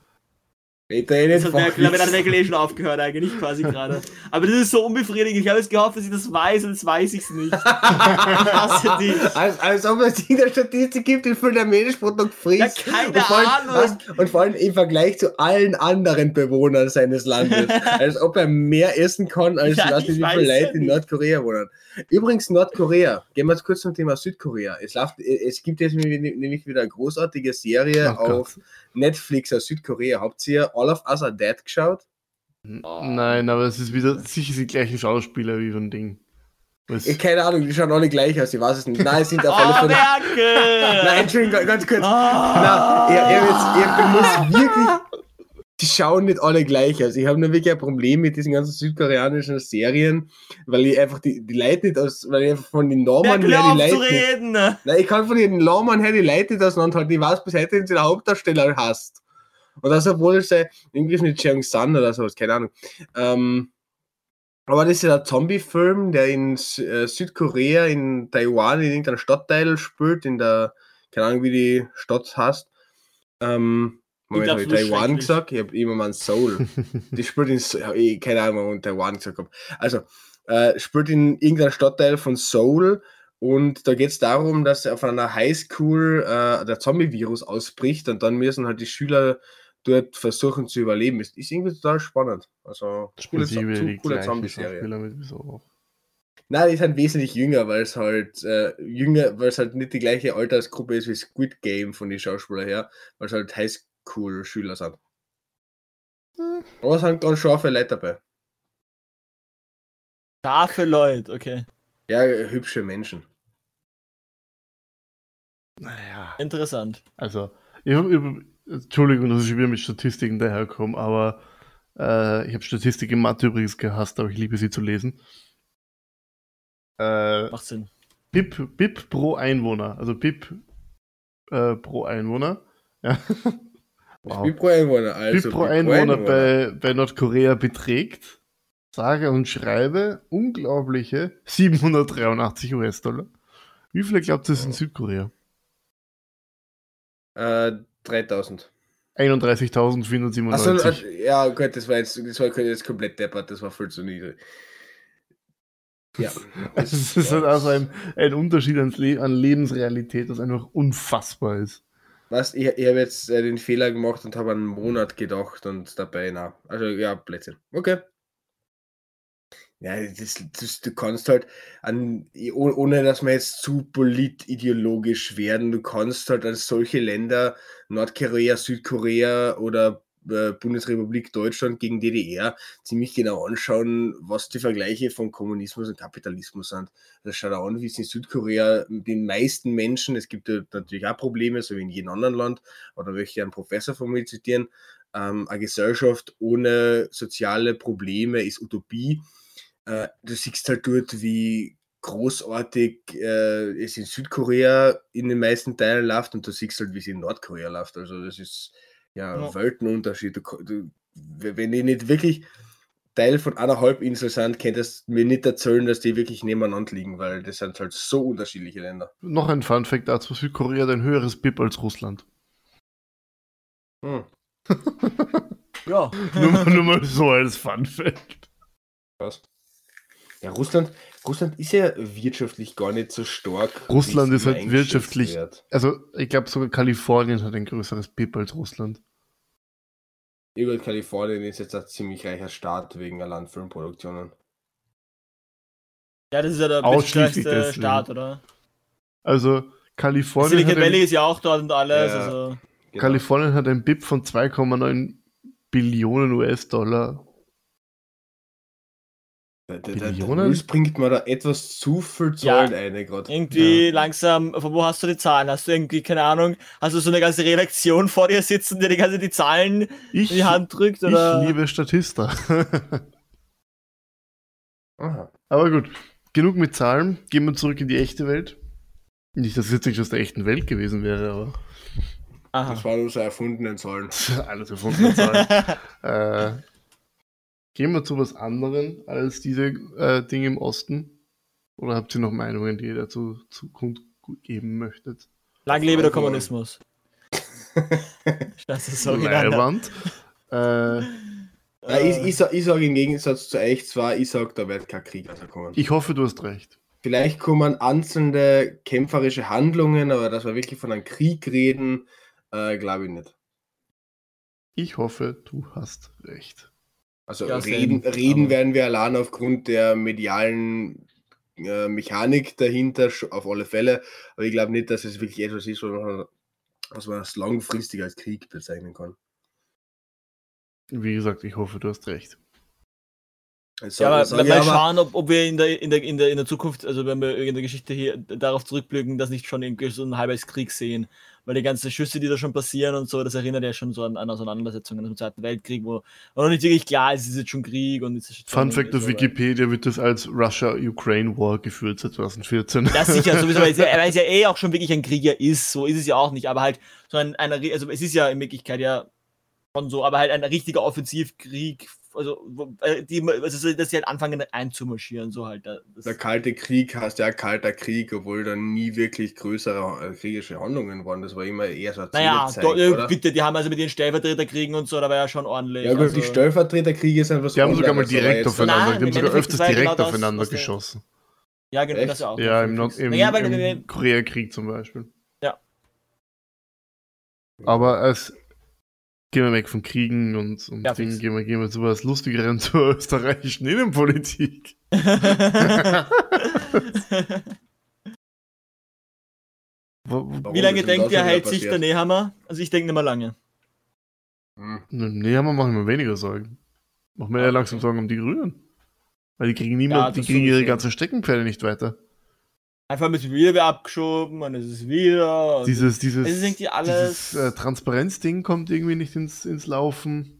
Das nicht hat der, damit hat Merkel eh schon aufgehört, eigentlich quasi gerade. Aber das ist so unbefriedigend. Ich habe es gehofft, dass ich das weiß und jetzt weiß ich es nicht. (laughs) Ich hasse dich. Als, als ob es in der Statistik gibt, wie viel der Tag frisst. Ja, keine und vor allem, Ahnung. was- Und vor allem im Vergleich zu allen anderen Bewohnern seines Landes. (laughs) als ob er mehr essen kann, als Ja, was wie viele Leute in. Nordkorea wohnen. Übrigens, Nordkorea. Gehen wir jetzt kurz zum Thema Südkorea. Es, läuft, es gibt jetzt nämlich wieder eine großartige Serie Oh auf Netflix aus Südkorea. Habt ihr All of Us Are Dead geschaut? Nein, aber es ist wieder sicher die gleichen Schauspieler wie von Ding. Was, Ich, keine Ahnung, die schauen alle gleich aus, ich weiß es nicht. Nein, es sind auf alle (laughs) Oh, Fälle. Merkel! (laughs) Nein, Entschuldigung, ganz kurz. Ah. Na, er, er, jetzt, er muss wirklich. Die schauen nicht alle gleich aus. Ich habe nur wirklich ein Problem mit diesen ganzen südkoreanischen Serien, weil ich einfach die, die Leute nicht aus, weil ich einfach von den Merkel, her die Leute. Nicht, reden! nein, ich kann von den Namen her die Leute nicht auseinanderhalten. Ich weiß bis heute, wenn sie den Hauptdarsteller hasst. Und das, obwohl es sei, irgendwie ist mit Cheung San oder sowas, keine Ahnung. Ähm, aber das ist ja ein Zombie-Film, der in äh, Südkorea, in Taiwan, in irgendeinem Stadtteil spielt, in der, keine Ahnung, wie die Stadt heißt. Ähm, Moment, habe ich Taiwan gesagt? Ich habe immer mal Seoul. (laughs) die spielt in, ja, ich, keine Ahnung, warum ich Taiwan gesagt habe. Also, äh, spielt in irgendeinem Stadtteil von Seoul und da geht es darum, dass auf einer Highschool äh, der Zombie-Virus ausbricht und dann müssen halt die Schüler dort versuchen zu überleben. Ist, ist irgendwie total spannend. Also, coole, coole Zombie-Serie. Nein, die sind wesentlich jünger, weil es halt äh, jünger, weil es halt nicht die gleiche Altersgruppe ist wie Squid Game von den Schauspielern her, weil es halt Highschool-Schüler sind. Hm. Aber es sind ganz scharfe Leute dabei. Scharfe Leute, okay. Ja, hübsche Menschen. Naja. Interessant. Also, ich ich, Entschuldigung, dass ich wieder mit Statistiken daherkomme, aber äh, ich habe Statistik in Mathe übrigens gehasst, aber ich liebe sie zu lesen. Äh, Macht Sinn. BIP, BIP pro Einwohner, also BIP äh, pro Einwohner. Ja. Wow. Wie pro Einwohner, also. BIP pro Einwohner bei, bei Nordkorea beträgt, sage und schreibe, unglaubliche 783 US-Dollar. Wie viele glaubt ihr, ist in Südkorea? Äh, 3000. 31.497. Achso, äh, ja, gut, das war jetzt, das war jetzt komplett deppert, das war viel zu niedrig. Ja. (laughs) Also es ist halt also ein, ein Unterschied Le an Lebensrealität, das einfach unfassbar ist. Was, ich, ich habe jetzt äh, den Fehler gemacht und habe einen Monat gedacht und dabei, na. Also ja, Blödsinn. Okay. Ja, das, das, du kannst halt, an, oh- ohne dass wir jetzt zu politideologisch werden, du kannst halt als solche Länder, Nordkorea, Südkorea oder äh, Bundesrepublik Deutschland gegen DDR, ziemlich genau anschauen, was die Vergleiche von Kommunismus und Kapitalismus sind. Das schaut auch an, wie es in Südkorea den meisten Menschen, es gibt ja natürlich auch Probleme, so wie in jedem anderen Land, aber da möchte ich einen Professor von mir zitieren, ähm, eine Gesellschaft ohne soziale Probleme ist Utopie. Äh, du siehst halt dort, wie großartig äh, es in Südkorea in den meisten Teilen läuft und du siehst halt, wie es in Nordkorea läuft. Also das ist ja, Ja. Weltenunterschied. Du, du, wenn die nicht wirklich Teil von einer Halbinsel sind, könntest du mir nicht erzählen, dass die wirklich nebeneinander liegen, weil das sind halt so unterschiedliche Länder. Noch ein Fun Fact dazu: Südkorea hat ein höheres BIP als Russland. Hm. (laughs) Ja. nur, mal- nur mal so als Fun Fact. Was? Ja, Russland, Russland ist ja wirtschaftlich gar nicht so stark. Russland ist halt wirtschaftlich- wird. Also, ich glaube, sogar Kalifornien hat ein größeres BIP als Russland. Über Kalifornien ist jetzt ein ziemlich reicher Staat wegen der Landfilmproduktionen. Ja, das ist ja der deswegen. Staat, oder? Also, Kalifornien Silicon hat, Valley ein, ist ja auch dort und alles. Ja. Also. Genau. Kalifornien hat ein BIP von 2,9 Billionen US-Dollar. Der? Nils bringt mir da etwas zu viel Ja. Zahlen ein gerade. Irgendwie langsam, von wo hast du die Zahlen? Hast du irgendwie, keine Ahnung, hast du so eine ganze Redaktion vor dir sitzen, die die ganze die Zahlen Ich, in die Hand drückt? ich Oder? liebe Statista. (laughs) Aha. Aber gut, genug mit Zahlen. Gehen wir zurück in die echte Welt. Nicht, dass es jetzt nicht aus der echten Welt gewesen wäre, aber Aha. Das waren unsere erfundenen Zahlen. (laughs) alles erfundene Zahlen. (laughs) äh, gehen wir zu was anderem als diese äh, Dinge im Osten? Oder habt ihr noch Meinungen, die ihr dazu zu geben möchtet? Lang lebe der Kommunismus. (laughs) Das ist so genannt. Leihwand. Äh, Ja, ich, ich, ich sage im Gegensatz zu euch zwar, ich sage, da wird kein Krieg rauskommen. ich hoffe, du hast recht. Vielleicht kommen einzelne kämpferische Handlungen, aber dass wir wirklich von einem Krieg reden, äh, glaube ich nicht. Ich hoffe, du hast recht. Also Ja, reden, same, reden aber- werden wir allein aufgrund der medialen äh, Mechanik dahinter auf alle Fälle, aber ich glaube nicht, dass es wirklich etwas ist, was man, was man als langfristig als Krieg bezeichnen kann. Wie gesagt, ich hoffe, du hast recht. Ja, aber sag wenn ich wir aber- schauen, ob, ob wir in der, in, der, in, der, in der Zukunft, also wenn wir in der Geschichte hier darauf zurückblicken, dass nicht schon irgendwie so ein halbes Krieg sehen. Weil die ganzen Schüsse, die da schon passieren und so, das erinnert ja schon so an, an Auseinandersetzungen im Zweiten Weltkrieg, wo noch nicht wirklich klar ist, ist es jetzt schon Krieg und ist jetzt Fun schon Fact auf Wikipedia wird das als Russia-Ukraine War geführt seit 2014. Das sicher, sowieso, weil es, ja, (laughs) weil es ja eh auch schon wirklich ein Krieg ja ist, so ist es ja auch nicht, aber halt so ein, ein also es ist ja in Wirklichkeit ja schon so, aber halt ein richtiger Offensivkrieg, also, äh, die, also dass sie halt anfangen einzumarschieren, so halt. Das, Der Kalte Krieg heißt ja Kalter Krieg, obwohl da nie wirklich größere äh, kriegerische Handlungen waren. Das war immer eher so eine naja, Zählezeit, do, bitte, die haben also mit den Stellvertreterkriegen und so, da war ja schon ordentlich. Ja gut, also, die Stellvertreterkriege sind was Die haben sogar mal direkt aufeinander, Nein, die haben sogar öfters das direkt genau das, aufeinander der- geschossen. Ja, genau, Echt? das auch. Ja, im, Nord- im, Naja, weil im Koreakrieg zum Beispiel. Ja. Aber als gehen wir weg von Kriegen und, und Ja, Dingen, gehen wir, gehen wir zu was Lustigeren (laughs) zur österreichischen Innenpolitik. (laughs) Warum Wie lange denkt ihr, wieder sich der? Nehammer? Also ich denke nicht mehr lange. Hm. Wir machen wir weniger Sorgen. Machen wir ja Ah, langsam. Sorgen um die Grünen. Weil die kriegen niemand, Ja, die kriegen ihre ganzen Steckenpferde nicht weiter. Einfach wieder wer abgeschoben und es ist wieder. Dieses, dieses, es ist irgendwie alles. dieses äh, Transparenzding kommt irgendwie nicht ins, ins Laufen.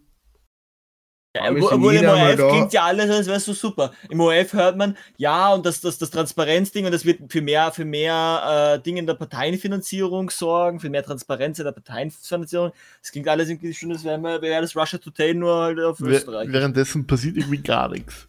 Ja, obwohl im ORF da? klingt ja alles, als wäre es so super. Im ORF hört man, ja, und das, das, das Transparenzding und das wird für mehr, für mehr äh, Dinge in der Parteienfinanzierung sorgen, für mehr Transparenz in der Parteienfinanzierung. Das klingt alles irgendwie schon, als wäre wär das Russia Today nur halt auf Österreich. Währenddessen passiert irgendwie gar nichts.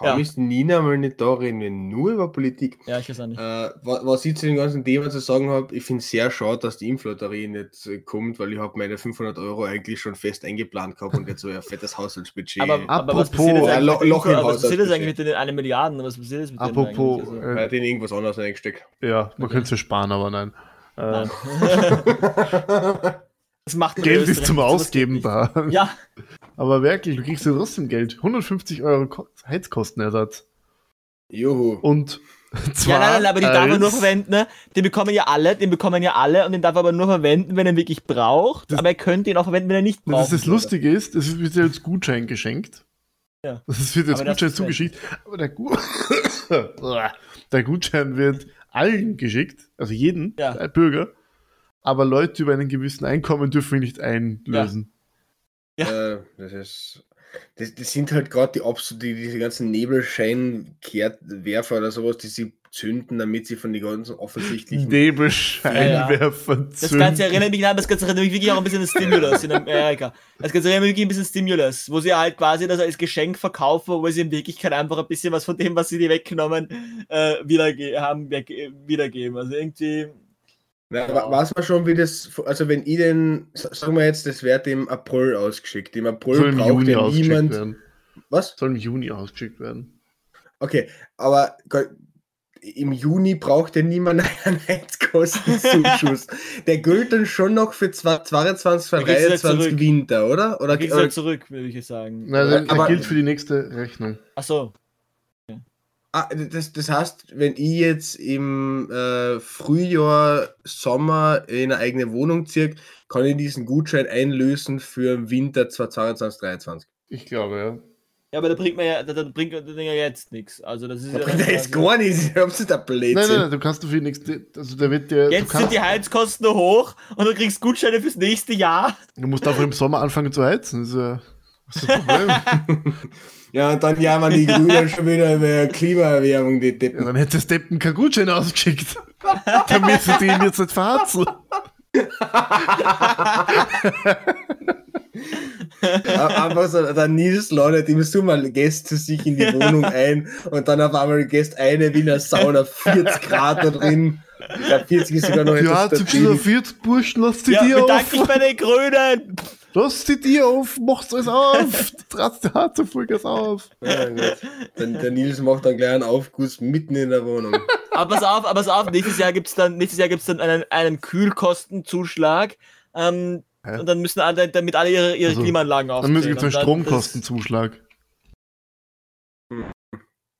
Kaum Ja. ist Nina mal nicht da, reden wir nur über Politik. Ja, ich weiß auch nicht. Äh, was, was ich zu dem ganzen Thema zu sagen habe, ich finde es sehr schade, dass die Impflotterie nicht äh, kommt, weil ich habe meine 500 Euro eigentlich schon fest eingeplant gehabt und jetzt so ein fettes Haushaltsbudget. Aber, aber was apropos- passiert jetzt eigentlich, Lo- mit, Loch im Info- was passiert jetzt Haushaltsbudget. eigentlich mit den 1 Milliarden? Was passiert jetzt mit denen Apropos, eigentlich? er äh, hat in irgendwas anderes eingesteckt. ja, man Okay. könnte es ja sparen, aber nein. Äh, Also, (laughs) (laughs) das macht Geld ist zum Ausgeben da. (laughs) Ja, Aber wirklich, du kriegst ja trotzdem Geld. 150 Euro Ko- Heizkostenersatz. Juhu. Und zwar Ja, nein, nein, aber die darf man nur verwenden, ne? Den bekommen ja alle, den bekommen ja alle und den darf er aber nur verwenden, wenn er wirklich braucht. Das- aber er könnte ihn auch verwenden, wenn er nicht braucht. Das, ist das Lustige ist, es wird ja als Gutschein geschenkt. Ja. Das wird Aber das Gutschein zugeschickt. Aber der, Gu (coughs) (coughs) der Gutschein wird allen geschickt, also jeden Ja. Bürger. Aber Leute über einen gewissen Einkommen dürfen ihn nicht einlösen. Äh, das ist. Das, das sind halt gerade die absolut, die, diese ganzen Nebelscheinwerfer oder sowas, die sie zünden, damit sie von den ganzen offensichtlichen. Nebelscheinwerfer Das Ganze erinnert mich an, das Ganze erinnert mich wirklich auch ein bisschen an Stimulus in Amerika. Das Ganze erinnert mich wirklich ein bisschen an Stimulus, wo sie halt quasi das als Geschenk verkaufen, wo sie in Wirklichkeit einfach ein bisschen was von dem, was sie dir weggenommen äh, wiederge haben, wiedergeben. Also irgendwie. Na, Ja. wa- Weiß man schon, wie das, also wenn ich den, sa- sagen wir jetzt, das wird im April ausgeschickt. Im April Soll im braucht Juni ja niemand. werden. Was? Soll im Juni ausgeschickt werden. Okay, aber im Juni braucht ja niemand (laughs) einen Heizkostenzuschuss. (laughs) Der gilt dann schon noch für 22, Dann kriegst du das 23 zurück. Winter, oder? Oder, oder halt zurück, würde ich sagen. Der, der aber- gilt für die nächste Rechnung. Achso. Ah, das, das heißt, wenn ich jetzt im äh, Frühjahr, Sommer in eine eigene Wohnung ziehe, kann ich diesen Gutschein einlösen für den Winter 2022, 2023. Ich glaube, ja. Ja, aber da bringt man ja, da, da bringt das Ding ja jetzt nichts. Also das ist Da ja bringt er jetzt gar nichts, ich hab's nicht der Blödsinn. Nein, nein, nein, du kannst du für die nächste, also der wird der, du, Jetzt kannst, sind die Heizkosten hoch und du kriegst Gutscheine fürs nächste Jahr. du musst einfach im Sommer anfangen zu heizen. Das ist, ja- was ist das Problem? (laughs) (laughs) Ja, und dann jammern die Grünen schon wieder über Klimaerwärmung, die ja, Deppen. dann hätte Steppen keinen Gutschein ausgeschickt. Damit sie den jetzt nicht verharzen. Einfach so, der Nils ladet im Sommer Gäste sich in die Wohnung ein und dann auf einmal gehst eine Wiener Sauna, 40 Grad da drin. Ich glaub, 40 ist sogar noch Ja, etwas zum Schluss stabil. 40 Burschen, lass die Ja, dir bedanke auf. dich bei den Grünen. Lass die Tür auf, macht's alles auf, trat's die Hart Vollgas auf. Ja, gut. Dann, der Nils macht dann gleich einen Aufguss mitten in der Wohnung. (laughs) Aber pass auf, aber pass auf, nächstes Jahr gibt es dann, nächstes Jahr gibt's dann einen, einen Kühlkostenzuschlag. Ähm, und dann müssen alle, damit alle ihre, ihre Also, Klimaanlagen Dann aufstellen. müssen wir einen dann- Stromkostenzuschlag. Hm.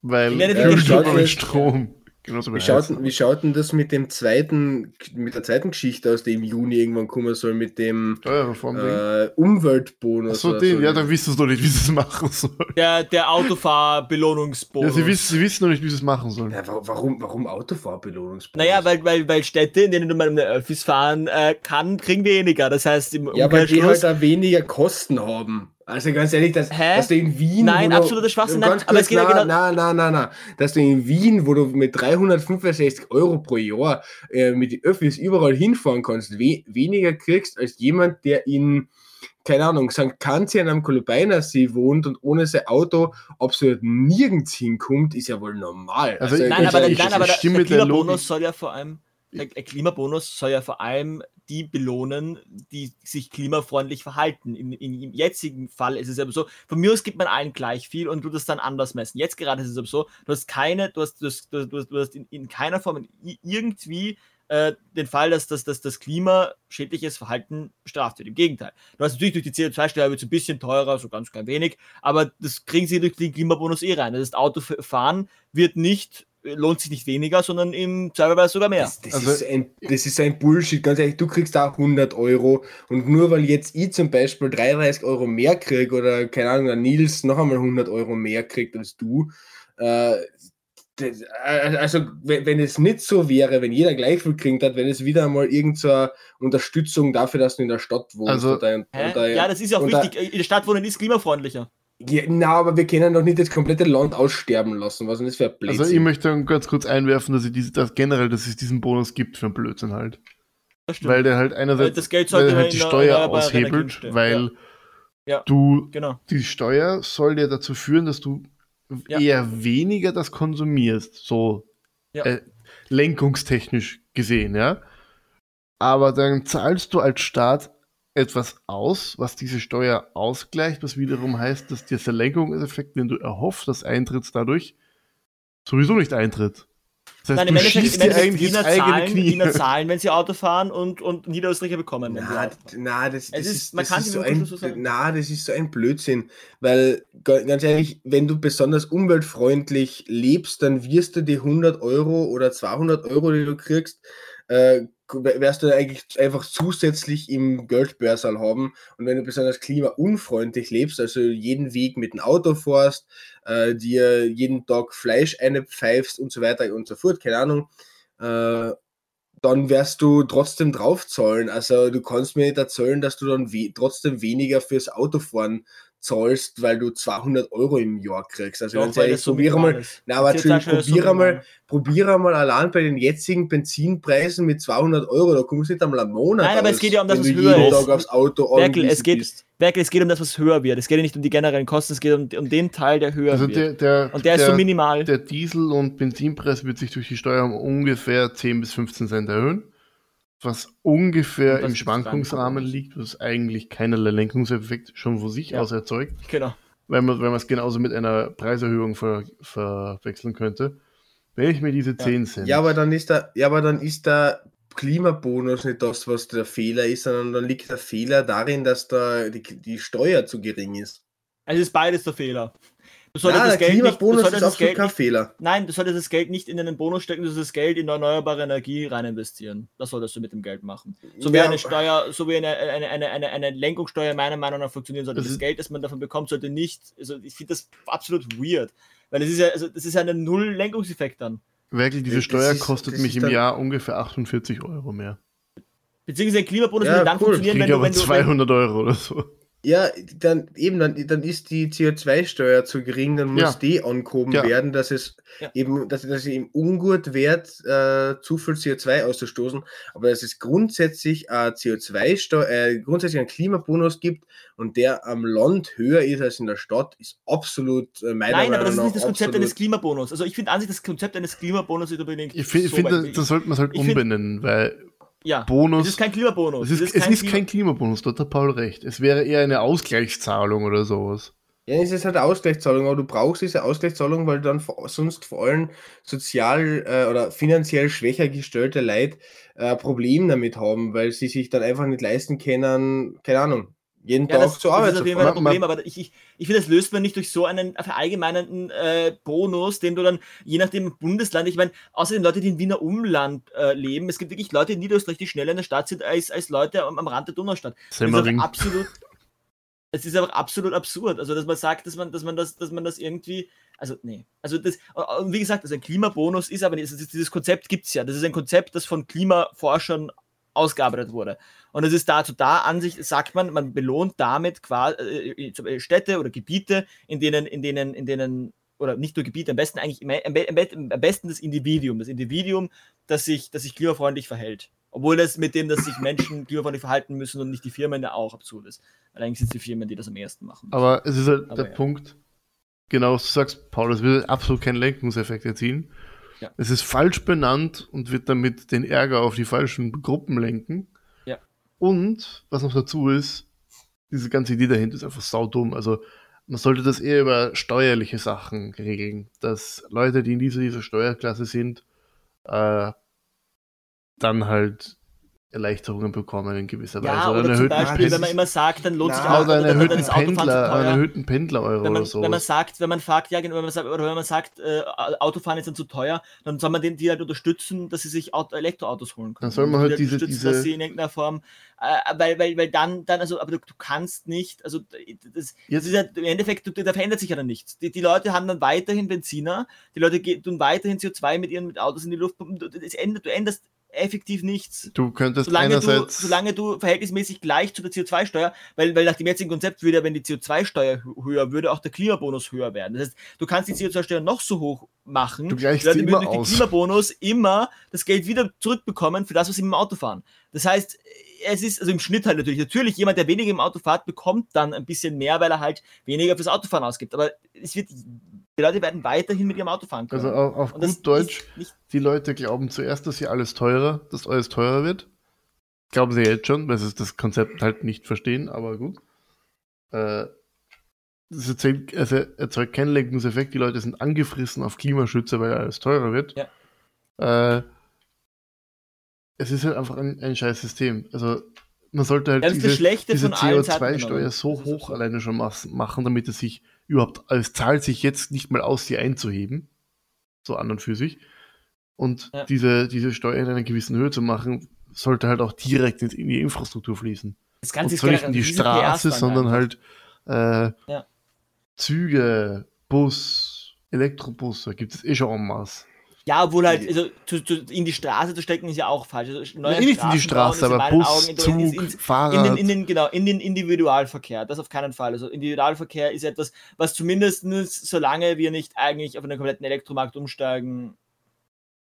Weil man Staat mit ist- Strom. Genauso Wie schaut, wie schaut denn das mit dem zweiten, mit der zweiten Geschichte aus, die im Juni irgendwann kommen soll, mit dem ding. äh, Umweltbonus? Achso, oder den, so? ja, dann wissen sie noch nicht, wie sie es machen sollen. Der, der Ja, Autofahrbelohnungsbonus. sie, wissen, sie wissen noch nicht, wie sie es machen sollen. Ja, wa- warum, warum Autofahrbelohnungsbonus? Naja, weil, weil, weil Städte, in denen man mit Öffis fahren äh, kann, kriegen weniger. Das heißt, im Ja, weil die halt da weniger Kosten haben. Also ganz ehrlich, dass, dass du in Wien. Nein, wo du- absoluter Schwachsinn, nein, aber es geht ja na, genau- Nein, nein, nein, nein. Dass du in Wien, wo du mit 365 Euro pro Jahr äh, mit den Öffis überall hinfahren kannst, we weniger kriegst als jemand, der in, keine Ahnung, St. Kanzian am Kolubeinersee wohnt und ohne sein Auto absolut nirgends hinkommt, ist ja wohl normal. Also Nein, Ich- aber, der, nein, aber der, stimme der Klimabonus Logik- soll ja vor allem, der, Klimabonus soll ja vor allem die belohnen, die sich klimafreundlich verhalten. In, in, Im jetzigen Fall ist es aber so, von mir aus gibt man allen gleich viel und du das dann anders messen. Jetzt gerade ist es aber so, du hast keine, du hast, du hast, du hast, du hast in, in keiner Form irgendwie äh, den Fall, dass, dass, dass das klimaschädliches Verhalten bestraft wird. Im Gegenteil. Du hast natürlich durch die CO2-Steuer wird es ein bisschen teurer, so ganz klein wenig, aber das kriegen sie durch den Klimabonus eh rein. Das heißt, Autofahren wird nicht, lohnt sich nicht weniger, sondern im Zweifelsfall sogar mehr. Das, das, Also- ist ein, das ist ein Bullshit, ganz ehrlich. Du kriegst da 100 Euro und nur weil jetzt ich zum Beispiel 33 Euro mehr krieg oder keine Ahnung, der Nils noch einmal 100 Euro mehr kriegt als du, äh, das, äh, also wenn, wenn es nicht so wäre, wenn jeder gleich viel kriegt hat, wenn es wieder einmal irgendeine Unterstützung dafür, dass du in der Stadt wohnst. Also- oder, oder, ja, das ist ja auch wichtig. In der Stadt wohnen ist klimafreundlicher. Ja, na, aber wir können doch nicht das komplette Land aussterben lassen. Was denn das für ein Blödsinn? Also ich möchte dann ganz kurz einwerfen, dass, ich diese, dass generell, dass es diesen Bonus gibt für einen Blödsinn halt. Das stimmt. Weil der halt einerseits das Geld weil sollte man halt die in Steuer Energien aushebelt, weil Ja. du genau. die Steuer soll ja dazu führen, dass du Ja. eher weniger das konsumierst, so Ja. äh, lenkungstechnisch gesehen, ja. Aber dann zahlst du als Staat etwas aus, was diese Steuer ausgleicht, was wiederum heißt, dass dieser Lenkungseffekt, den du erhoffst, das eintritt dadurch, sowieso nicht eintritt. Das heißt, Nein, im du Endeffekt, schießt im Endeffekt eigentlich ins Wiener, eigene zahlen, Knie. Wiener zahlen, wenn sie Auto fahren und, und Niederösterreicher bekommen. Wenn Na, das, ist- ist, man das kann ist die so ein, so sagen. na, das ist so ein Blödsinn, weil ga- ganz ehrlich, wenn du besonders umweltfreundlich lebst, dann wirst du die 100 Euro oder 200 Euro, die du kriegst, äh, wirst du eigentlich einfach zusätzlich im Geldbörsal haben. Und wenn du besonders klimaunfreundlich lebst, also jeden Weg mit dem Auto fährst, äh, dir jeden Tag Fleisch einpfeifst und so weiter und so fort, keine Ahnung, äh, dann wirst du trotzdem draufzahlen. Also du kannst mir nicht erzählen, dass du dann we trotzdem weniger fürs Autofahren zahlst, weil du 200 Euro im Jahr kriegst. Also ganz ehrlich, minimal mal, na, aber Die Entschuldigung, CO2-Steuer ist so probiere mal, probiere mal allein bei den jetzigen Benzinpreisen mit 200 Euro, da kommst du nicht einmal am Monat Nein, aber es geht ja um das, was höher jeden ist. Tag aufs Auto Berkel, es geht- bist. Berkel, es geht um das, was höher wird. Es geht ja nicht um die generellen Kosten, es geht um, um den Teil, der höher Also wird. der, der, und der, ist so minimal. Der Diesel- und Benzinpreis wird sich durch die Steuer um ungefähr 10 bis 15 Cent erhöhen, was ungefähr im Schwankungsrahmen liegt, was eigentlich keinerlei Lenkungseffekt schon von sich Ja. aus erzeugt, genau. weil man, man es genauso mit einer Preiserhöhung ver, verwechseln könnte. Wenn ich mir diese 10 Cent, Ja, aber dann ist der, ja, aber dann ist der Klimabonus nicht das, was der Fehler ist, sondern dann liegt der Fehler darin, dass da die, die Steuer zu gering ist. Es ist beides der Fehler. Du solltest Ja, das Geld nicht, du Klimabonus solltest ist das Geld kein nicht, Fehler. nein, du solltest das Geld nicht in einen Bonus stecken, du solltest das Geld in erneuerbare Energie rein investieren. Das solltest du mit dem Geld machen. So wie Ja, eine Steuer, so wie eine, eine, eine, eine, eine Lenkungssteuer meiner Meinung nach funktionieren sollte. Das Das Geld, das man davon bekommt, sollte nicht, also ich finde das absolut weird. Weil das ist ja, also das ist ja ein Null-Lenkungseffekt dann. wirklich, diese Das Steuer ist- kostet mich im Jahr ungefähr 48 Euro mehr. Beziehungsweise ein Klimabonus Ja, würde dann cool. funktionieren, Krieg wenn du, aber wenn du, wenn, 200 Euro oder so. Ja, dann eben, dann, dann ist die CO2-Steuer zu gering, dann muss Ja. die angehoben Ja. werden, dass es Ja. eben, dass, dass es eben ungut wird, äh, zu viel CO2 auszustoßen, aber dass es grundsätzlich äh, CO2-Steuer, äh, grundsätzlich einen Klimabonus gibt und der am Land höher ist als in der Stadt, ist absolut äh, meiner Nein, aber Meinung das ist nach nicht das Konzept eines Klimabonus. Also ich finde an sich das Konzept eines Klimabonus nicht unbedingt. Ich, fi- so finde, weit- das sollte man halt find- umbenennen, weil ja. Bonus. Es ist kein Klimabonus. es ist, es ist kein Klimabonus, dort hat Paul recht. Es wäre eher eine Ausgleichszahlung oder sowas. Ja, es ist halt eine Ausgleichszahlung, aber du brauchst diese Ausgleichszahlung, weil dann sonst vor allem sozial äh, oder finanziell schwächer gestellte Leute äh, Problem damit haben, weil sie sich dann einfach nicht leisten können, keine Ahnung, jeden Ja, Tag das, zur das Arbeit ist zu auf jeden Fall ein Problem, aber ich, ich, ich finde, das löst man nicht durch so einen verallgemeinernden äh, Bonus, den du dann, je nachdem Bundesland, ich meine, außerdem Leute, die in Wiener Umland äh, leben, es gibt wirklich Leute in Niederösterreich, die schneller in der Stadt sind als, als Leute am, am Rand der Donaustadt. Das ist Semmering. einfach absolut, es ist einfach absolut absurd. Also, dass man sagt, dass man, dass man das, dass man das irgendwie, also, nee. Also, das, und wie gesagt, also ein Klimabonus ist aber nicht, also dieses Konzept gibt es ja. Das ist ein Konzept, das von Klimaforschern ausgearbeitet wurde. Und es ist dazu da, an sich sagt man, man belohnt damit quasi äh, Beispiel Städte oder Gebiete, in denen, in denen, in denen, oder nicht nur Gebiete, am besten eigentlich, am, be- am be- am besten das Individuum, das Individuum, das sich, das sich klimafreundlich verhält. Obwohl das mit dem, dass sich Menschen (coughs) klimafreundlich verhalten müssen und nicht die Firmen, ja auch absurd ist. Weil eigentlich sind es die Firmen, die das am ersten machen. müssen. Aber es ist halt Aber der ja. Punkt, genau, was du sagst, Paul, es wird absolut keinen Lenkungseffekt erzielen. Ja. Es ist falsch benannt und wird damit den Ärger auf die falschen Gruppen lenken. Ja. Und, was noch dazu ist, diese ganze Idee dahinter ist einfach saudumm. Also, man sollte das eher über steuerliche Sachen regeln, dass Leute, die in dieser, dieser Steuerklasse sind, äh, dann halt Erleichterungen bekommen in gewisser Weise. ja, oder zum einen Beispiel, Pendel- wenn man immer sagt, dann lohnt sich Na, auch, oder einen erhöhten zu Pendler, einen erhöhten Pendler-Euro wenn man, oder so. wenn man sagt, wenn man fragt, ja, genau, wenn man sagt, oder wenn man sagt, äh, Autofahren ist dann zu teuer, dann soll man den, die halt unterstützen, dass sie sich Auto, Elektroautos holen können. Dann soll man Und die halt diese- diese- dass sie in irgendeiner Form, äh, weil, weil, weil dann, dann, also, aber du, du kannst nicht, also das, das Jetzt- ist ja, im Endeffekt, du, da verändert sich ja dann nichts. Die, die Leute haben dann weiterhin Benziner, die Leute tun weiterhin CO2 mit ihren mit Autos in die Luft. Du- das ändert, du änderst effektiv nichts. Du könntest Solange du, einerseits. solange du verhältnismäßig gleich zu der CO2-Steuer, weil, weil nach dem jetzigen Konzept würde, ja, wenn die CO2-Steuer hö- höher würde, auch der Klimabonus höher werden. Das heißt, du kannst die CO2-Steuer noch so hoch machen, Du gleichst die Leute immer durch den. Klimabonus immer das Geld wieder zurückbekommen für das, was sie dem Auto fahren. Das heißt, es ist, also im Schnitt halt natürlich, natürlich, jemand, der weniger im Auto fährt, bekommt dann ein bisschen mehr, weil er halt weniger fürs Autofahren ausgibt. Aber es wird, die Leute werden weiterhin mit ihrem Auto fahren können. also auf, auf gut Deutsch, die Leute glauben zuerst, dass hier alles teurer, dass alles teurer wird. Glauben sie jetzt schon, weil sie das Konzept halt nicht verstehen, aber gut. Äh, das erzählt, also erzeugt keinen Lenkungseffekt, die Leute sind angefressen auf Klimaschützer, weil alles teurer wird. Äh, es ist halt einfach ein, ein scheiß System. Also man sollte halt das diese, diese von allen Seiten CO2-Steuer genommen. so hoch alleine schon machen, damit es sich überhaupt, also es zahlt sich jetzt nicht mal aus, sie einzuheben. So an und für sich. Und Ja. diese, diese Steuer in einer gewissen Höhe zu machen, sollte halt auch direkt in, die Infrastruktur fließen. Das Und Ganze ist zwar nicht in die Straße, sondern halt äh, Ja. Züge, Bus, Elektrobusse, gibt es eh schon en masse. Ja, obwohl halt, also zu, zu, in die Straße zu stecken ist ja auch falsch. Also, neue Ja, nicht in die Straße, aber Bus, Augen in- Zug, in, in, Fahrrad. in, den, in den, genau, in den Individualverkehr, das auf keinen Fall. Also Individualverkehr ist etwas, was zumindest solange wir nicht eigentlich auf einen kompletten Elektromarkt umsteigen,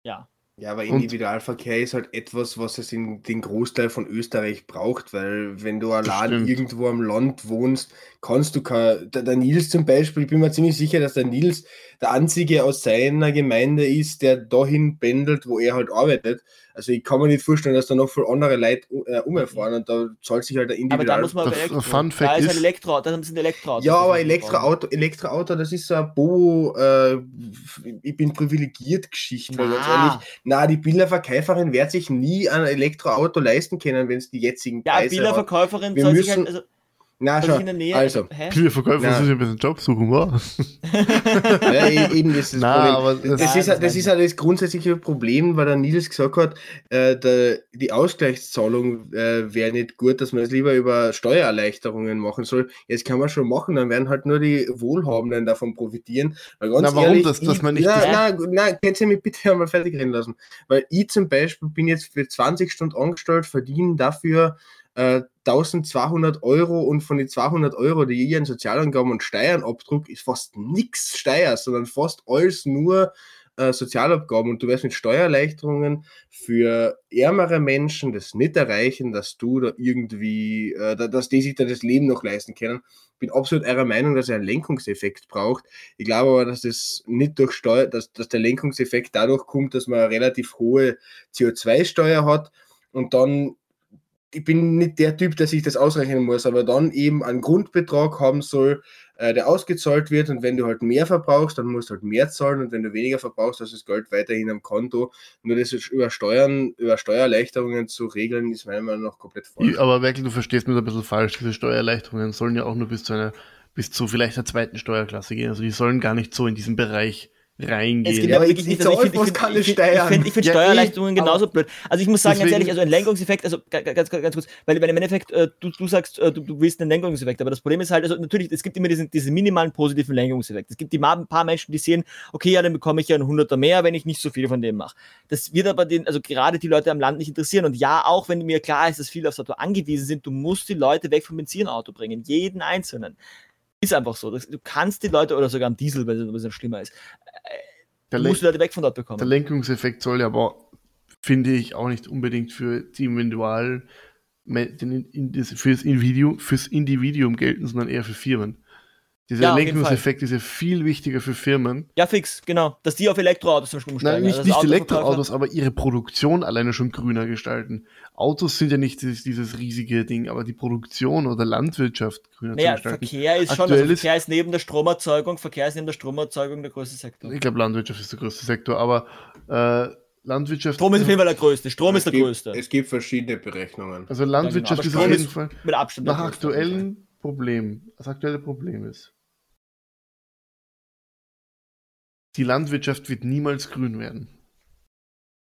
ja. Ja, aber Und- Individualverkehr ist halt etwas, was es in den Großteil von Österreich braucht, weil wenn du allein irgendwo am Land wohnst, kannst du kein, der, der Nils zum Beispiel, ich bin mir ziemlich sicher, dass der Nils der einzige aus seiner Gemeinde ist, der dahin pendelt, wo er halt arbeitet. Also ich kann mir nicht vorstellen, dass da noch viele andere Leute äh, umfahren und da zahlt sich halt der Aber da Individual. muss man Der aber Elektro. Fun da Fact ist ein Elektro, da sind Elektroautos. Ja, aber. Elektroauto, Elektroauto, das ist so ein Bo, äh, ich bin privilegiert Geschichte, weil ganz Na. ehrlich, na, die Bilderverkäuferin wird sich nie ein Elektroauto leisten können, wenn es die jetzigen Ja, Preise hat. Bilderverkäuferin soll sich müssen- halt, also, Na, schau, in der Nähe, also, hä? Viele Verkäufer müssen sich ein bisschen Job suchen, wa? (laughs) ja, e- eben das ist das Na, Problem. aber Das, das- ist, Nein, halt- das das ist halt das grundsätzliche Problem, weil der Nils gesagt hat, äh, der, die Ausgleichszahlung äh, wäre nicht gut, dass man es lieber über Steuererleichterungen machen soll. Jetzt kann man schon machen, dann werden halt nur die Wohlhabenden davon profitieren. Weil ganz Na, warum ehrlich, das- dass ich, man nicht- Na, na, na, könnt ihr mich bitte einmal fertig reden lassen? Weil ich zum Beispiel bin jetzt für 20 Stunden angestellt, verdiene dafür äh, 1200 Euro und von den 200 Euro, die ich an Sozialangaben und Steuern abdruck, ist fast nichts Steuer, sondern fast alles nur äh, Sozialabgaben und du wirst mit Steuererleichterungen für ärmere Menschen das nicht erreichen, dass du da irgendwie, äh, da- dass die sich da das Leben noch leisten können. Bin absolut eurer Meinung, dass er einen Lenkungseffekt braucht. Ich glaube aber, dass das nicht durch Steuer, dass, dass der Lenkungseffekt dadurch kommt, dass man eine relativ hohe CO2-Steuer hat und dann, ich bin nicht der Typ, der sich das ausrechnen muss, aber dann eben einen Grundbetrag haben soll, äh, der ausgezahlt wird und wenn du halt mehr verbrauchst, dann musst du halt mehr zahlen und wenn du weniger verbrauchst, hast du das Geld weiterhin am Konto. Nur das über Steuern, über Steuererleichterungen zu regeln, ist meiner Meinung nach komplett falsch. Aber wirklich, du verstehst mich ein bisschen falsch. Diese Steuererleichterungen sollen ja auch nur bis zu einer, bis zu vielleicht der zweiten Steuerklasse gehen. Also die sollen gar nicht so in diesen Bereich reingehen. Es geht Ja, aber wirklich jetzt nicht. Also ich finde ich find, ich Steuern. find, ich find Ja, Steuererleichterungen genauso blöd. Also ich muss sagen, ganz ehrlich, also ein Lenkungseffekt, also ga- ga- ganz, ganz kurz, weil, weil im Endeffekt, äh, du, du sagst, äh, du, du willst einen Lenkungseffekt, aber das Problem ist halt, also natürlich, es gibt immer diesen, diesen minimalen positiven Lenkungseffekt. Es gibt die ein paar Menschen, die sehen, okay, ja, dann bekomme ich ja einen Hunderter mehr, wenn ich nicht so viel von dem mache. Das wird aber den, also gerade die Leute am Land nicht interessieren. Und ja, auch wenn mir klar ist, dass viele aufs Auto angewiesen sind, du musst die Leute weg vom Benzinauto bringen, jeden einzelnen. Ist einfach so. Du kannst die Leute, oder sogar am Diesel, weil es noch schlimmer ist, du musst die Leute weg von dort bekommen. der Lenkungseffekt soll ja aber, finde ich, auch nicht unbedingt für die Individual, in, das, fürs, Individuum, fürs Individuum gelten, sondern eher für Firmen. Dieser Ja, auf Lenkungseffekt ist ja viel wichtiger für Firmen. Ja, fix, genau. Dass die auf Elektroautos zum Beispiel Nein, umsteigen. nicht, Also nicht das Elektroautos, aber ihre Produktion alleine schon grüner gestalten. Autos sind ja nicht dieses, dieses riesige Ding, aber die Produktion oder Landwirtschaft grüner Naja, zu gestalten. Verkehr ist schon, Aktuell also ist- Verkehr ist neben der Stromerzeugung, Verkehr ist neben der Stromerzeugung der größte Sektor. Ich glaube, Landwirtschaft ist der größte Sektor, aber äh, Landwirtschaft. Strom ist auf jeden Fall der größte. Strom ist der gibt, größte. Es gibt verschiedene Berechnungen. Also Landwirtschaft Ja, ist genau. auf Aber jeden Fall Mit Abstand. nach der größte. aktuellen Problem. Das aktuelle Problem ist, die Landwirtschaft wird niemals grün werden.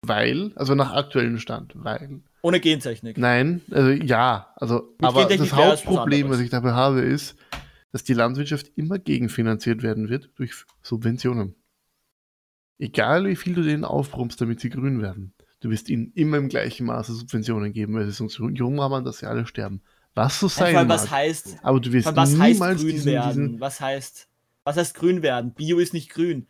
Weil, also nach aktuellem Stand, weil. Ohne Gentechnik. Nein, also ja, also, Mit aber das Hauptproblem, was ich dabei habe, ist, dass die Landwirtschaft immer gegenfinanziert werden wird durch Subventionen. Egal wie viel du denen aufbrummst, damit sie grün werden. Du wirst ihnen immer im gleichen Maße Subventionen geben, weil sie sonst jung haben, dass sie alle sterben. Was so sein allem, mag. was heißt, aber du wirst niemals grün diesen, werden? diesen Was heißt, was heißt grün werden? Bio ist nicht grün.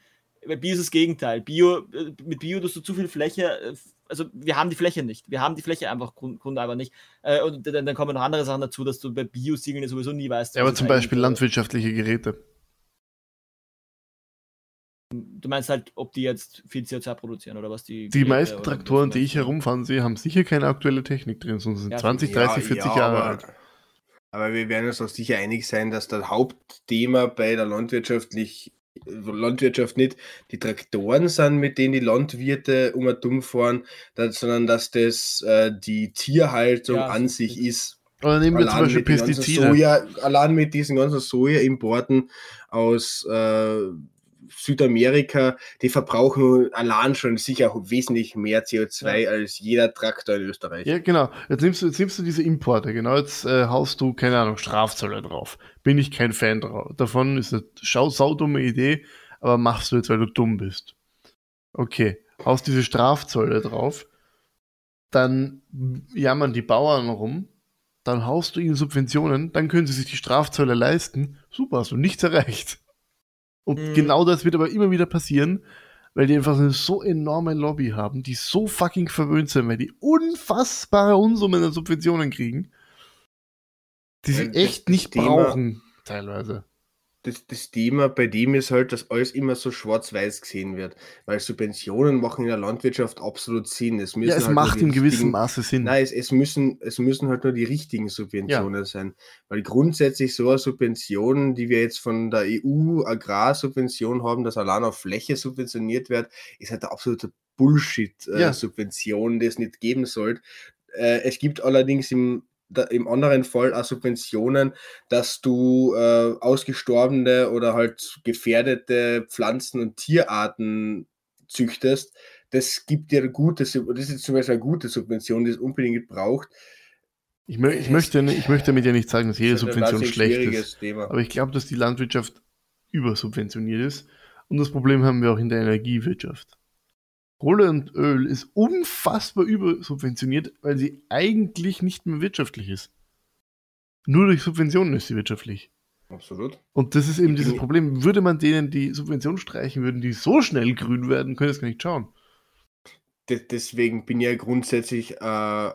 Bei Bio ist das Gegenteil. Bio, äh, mit Bio tust du zu viel Fläche, äh, also wir haben die Fläche nicht. Wir haben die Fläche einfach Grund, Grund einfach nicht. Äh, Und dann, dann kommen noch andere Sachen dazu, dass du bei Bio-Siegeln sowieso nie weißt. ja, aber zum Beispiel landwirtschaftliche Geräte. Du meinst halt, ob die jetzt viel CO2 produzieren oder was die. Die Geräte meisten Traktoren, die ich herumfahren sehe, haben sicher keine aktuelle Technik drin, sondern sind Ja, 20, Ja, 30, 40 ja, Jahre alt. Aber wir werden uns auch sicher einig sein, dass das Hauptthema bei der landwirtschaftlich, Landwirtschaft nicht die Traktoren sind, mit denen die Landwirte um und dumm fahren, sondern dass das äh, die Tierhaltung Ja, an sich ist. Oder nehmen wir zum Allein Beispiel mit den ganzen Pestizide. Soja, allein mit diesen ganzen Sojaimporten aus äh, Südamerika, die verbrauchen allein schon sicher wesentlich mehr CO2 als jeder Traktor in Österreich. Ja, genau. Jetzt nimmst du, jetzt nimmst du diese Importe, genau. Jetzt äh, haust du, keine Ahnung, Strafzölle drauf. Bin ich kein Fan drauf. davon, ist eine schau, saudumme Idee, aber machst du jetzt, weil du dumm bist. Okay, haust diese Strafzölle drauf, dann jammern die Bauern rum, dann haust du ihnen Subventionen, dann können sie sich die Strafzölle leisten. Super, hast du nichts erreicht. Und Mhm. genau das wird aber immer wieder passieren, weil die einfach eine so enorme Lobby haben, die so fucking verwöhnt sind, weil die unfassbare Unsummen an Subventionen kriegen, die sie echt nicht Thema- brauchen, teilweise. Das, das Thema bei dem ist halt, dass alles immer so schwarz-weiß gesehen wird. Weil Subventionen machen in der Landwirtschaft absolut Sinn. Es müssen Ja, es halt macht in gewissem Maße Sinn. Nein, es, es, müssen, es müssen halt nur die richtigen Subventionen sein. Weil grundsätzlich so eine Subvention, die wir jetzt von der EU Agrarsubvention haben, dass allein auf Fläche subventioniert wird, ist halt eine absolute Ja. Bullshit-Subvention, die es nicht geben sollte. Äh, es gibt allerdings im, im anderen Fall auch Subventionen, dass du äh, ausgestorbene oder halt gefährdete Pflanzen- und Tierarten züchtest. Das gibt dir gute, das ist zum Beispiel eine gute Subvention, die es unbedingt braucht. Ich, mö ich, möchte, ich möchte damit ja nicht sagen, dass jede Das ist ein Subvention wahnsinnig schlecht ist. Thema. Aber ich glaube, dass die Landwirtschaft übersubventioniert ist. Und das Problem haben wir auch in der Energiewirtschaft. Kohle und Öl ist unfassbar übersubventioniert, weil sie eigentlich nicht mehr wirtschaftlich ist. Nur durch Subventionen ist sie wirtschaftlich. Absolut. Und das ist eben dieses Problem. Würde man denen die Subvention streichen, würden die so schnell grün werden, können es gar nicht schauen. De deswegen bin ich ja grundsätzlich äh,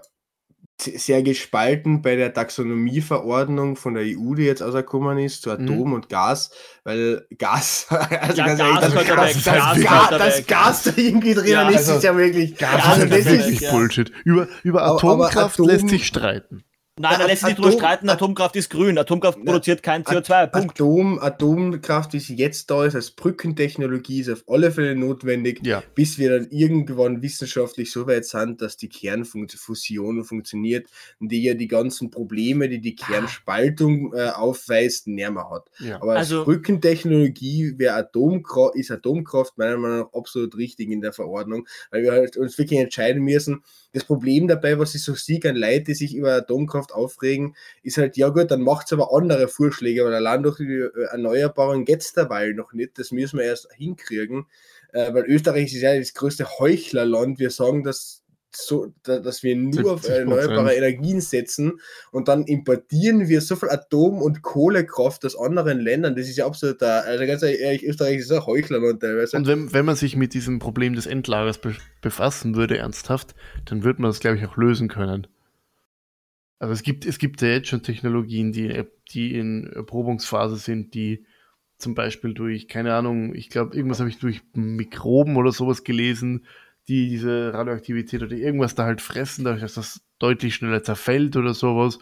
sehr gespalten bei der Taxonomieverordnung von der EU, die jetzt ausgekommen ist, zu Atom mhm. und Gas, weil Gas, (laughs) also ja, Gas, ehrlich, das, das, das, Gas, das Gas da irgendwie drin ja, ist, also, ist ja wirklich, Gas also das ist wirklich ja. Bullshit. Über, über Atomkraft Atom, lässt sich streiten. Nein, da lässt sich nicht drüber streiten, Atomkraft ist grün. Atomkraft produziert kein CO2. Punkt. Atom, Atomkraft, wie sie jetzt da ist, als Brückentechnologie, ist auf alle Fälle notwendig, ja. bis wir dann irgendwann wissenschaftlich so weit sind, dass die Kernfusion funktioniert und die ja die ganzen Probleme, die die Kernspaltung äh, aufweist, näher hat. Ja. Aber als also, Brückentechnologie wäre Atomkraft, ist Atomkraft meiner Meinung nach absolut richtig in der Verordnung, weil wir halt uns wirklich entscheiden müssen, das Problem dabei, was ich so sehe an Leute, die sich über Atomkraft aufregen, ist halt, ja gut, dann macht es aber andere Vorschläge, weil allein durch die äh, Erneuerbaren geht es dabei noch nicht. Das müssen wir erst hinkriegen, äh, weil Österreich ist ja das größte Heuchlerland. Wir sagen, dass so, dass wir nur auf erneuerbare Energien setzen und dann importieren wir so viel Atom- und Kohlekraft aus anderen Ländern. Das ist ja absolut, also ganz ehrlich, Österreich ist ein Heuchlerland teilweise. Und wenn, wenn man sich mit diesem Problem des Endlagers be befassen würde, ernsthaft, dann würde man das, glaube ich, auch lösen können. Also es gibt, es gibt ja jetzt schon Technologien, die, die in Erprobungsphase sind, die zum Beispiel durch, keine Ahnung, ich glaube, irgendwas habe ich durch Mikroben oder sowas gelesen, die diese Radioaktivität oder irgendwas da halt fressen, dadurch, dass das deutlich schneller zerfällt oder sowas.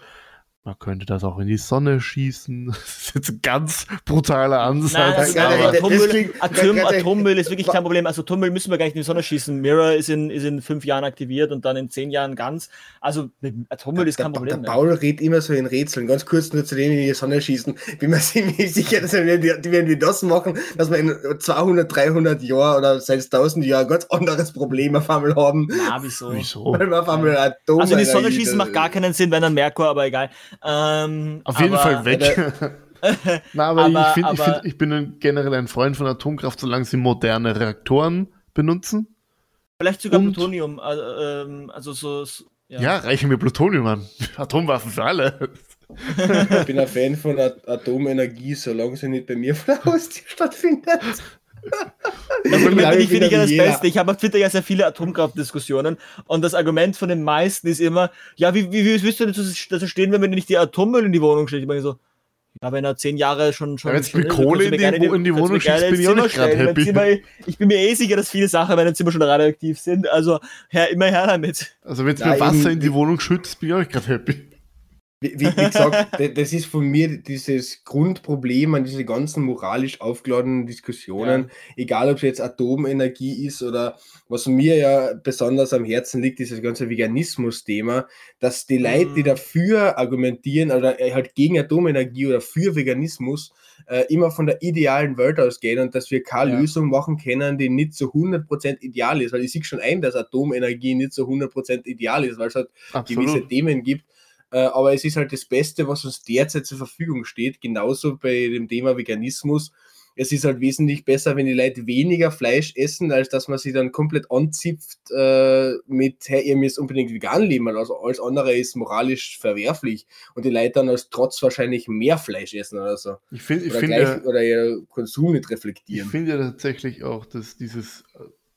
Man könnte das auch in die Sonne schießen. (laughs) Das ist jetzt ein ganz brutaler Ansatz. Atommüll, Atom, Atommüll ist wirklich kein Problem. Also Atommüll müssen wir gar nicht in die Sonne schießen. Mirror ist in, ist in fünf Jahren aktiviert und dann in zehn Jahren ganz. Also Atommüll ist kein der, Problem. Der Paul redet immer so in Rätseln. Ganz kurz nur zu dem in die Sonne schießen. Bin mir (laughs) ziemlich sicher, dass wir, wenn wir das machen, dass wir in 200, 300 Jahren oder seit 1000 Jahren ein ganz anderes Problem auf einmal haben. Na, wieso? wieso? Weil wir auf einmal Atom also in die Sonne schießen macht gar keinen Sinn, wenn dann Merkur, aber egal. Ähm, Auf jeden Fall weg. (laughs) Na, aber, aber, ich, find, ich, find, ich bin generell ein Freund von Atomkraft, solange sie moderne Reaktoren benutzen. Vielleicht sogar Und, Plutonium. Also, also so. Ja. ja, reichen wir Plutonium an. (laughs) Atomwaffen für alle. ich bin ein Fan von Atomenergie, solange sie nicht bei mir (laughs) vor der Haustür stattfindet. Also finde ich ja das. Beste. Ich habe auf Twitter ja sehr viele Atomkraftdiskussionen und das Argument von den meisten ist immer, ja, wie, wie, wie willst du dazu stehen, wenn nicht die Atommüll in die Wohnung steht? Ich meine so, ja, wenn er zehn Jahre schon schon. Ja, wenn es mit Kohle in die, in die Wohnung schießt, bin ich auch nicht gerade happy. Zimmer, ich bin mir eh sicher, dass viele Sachen in meinem Zimmer schon radioaktiv sind. Also her, immer her damit. Also wenn es mir Wasser in die Wohnung schützt, bin ich auch nicht gerade happy. Wie, wie, gesagt, (laughs) das ist von mir dieses Grundproblem an diese ganzen moralisch aufgeladenen Diskussionen, ja. egal ob es jetzt Atomenergie ist oder was mir ja besonders am Herzen liegt, ist das ganze Veganismus-Thema, dass die Leute, die mhm. dafür argumentieren oder halt gegen Atomenergie oder für Veganismus, äh, immer von der idealen Welt ausgehen und dass wir keine ja. Lösung machen können, die nicht zu 100% ideal ist, weil ich sehe schon ein, dass Atomenergie nicht zu 100% ideal ist, weil es halt Absolut. gewisse Themen gibt, äh, aber es ist halt das Beste, was uns derzeit zur Verfügung steht. Genauso bei dem Thema Veganismus. Es ist halt wesentlich besser, wenn die Leute weniger Fleisch essen, als dass man sie dann komplett anzipft äh, mit, hey, ihr müsst unbedingt vegan leben, also alles andere ist moralisch verwerflich und die Leute dann als trotz wahrscheinlich mehr Fleisch essen oder so. Ich find, ich oder, gleich, oder ihr Konsum nicht reflektieren. Ich finde ja tatsächlich auch, dass dieses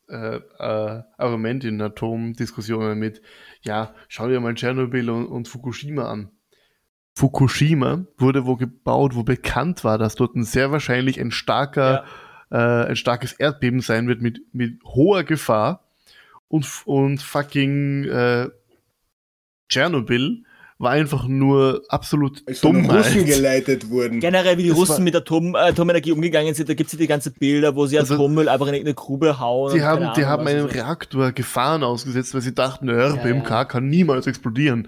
äh, äh, Argument in Atomdiskussionen mit, ja, schau dir mal Tschernobyl und, und, Fukushima an. Fukushima wurde wo gebaut, wo bekannt war, dass dort ein sehr wahrscheinlich ein starker, ja. äh, ein starkes Erdbeben sein wird mit, mit hoher Gefahr und, und fucking äh, Tschernobyl war einfach nur absolut Als dumm. Russen geleitet wurden. Generell, wie die das Russen mit Atom, äh, Atomenergie umgegangen sind, da gibt es ja die ganzen Bilder, wo sie also, Atommüll einfach in eine Grube hauen. Die haben, die haben einen Reaktor Gefahren ausgesetzt, weil sie dachten, der RBMK ja, ja. kann niemals explodieren.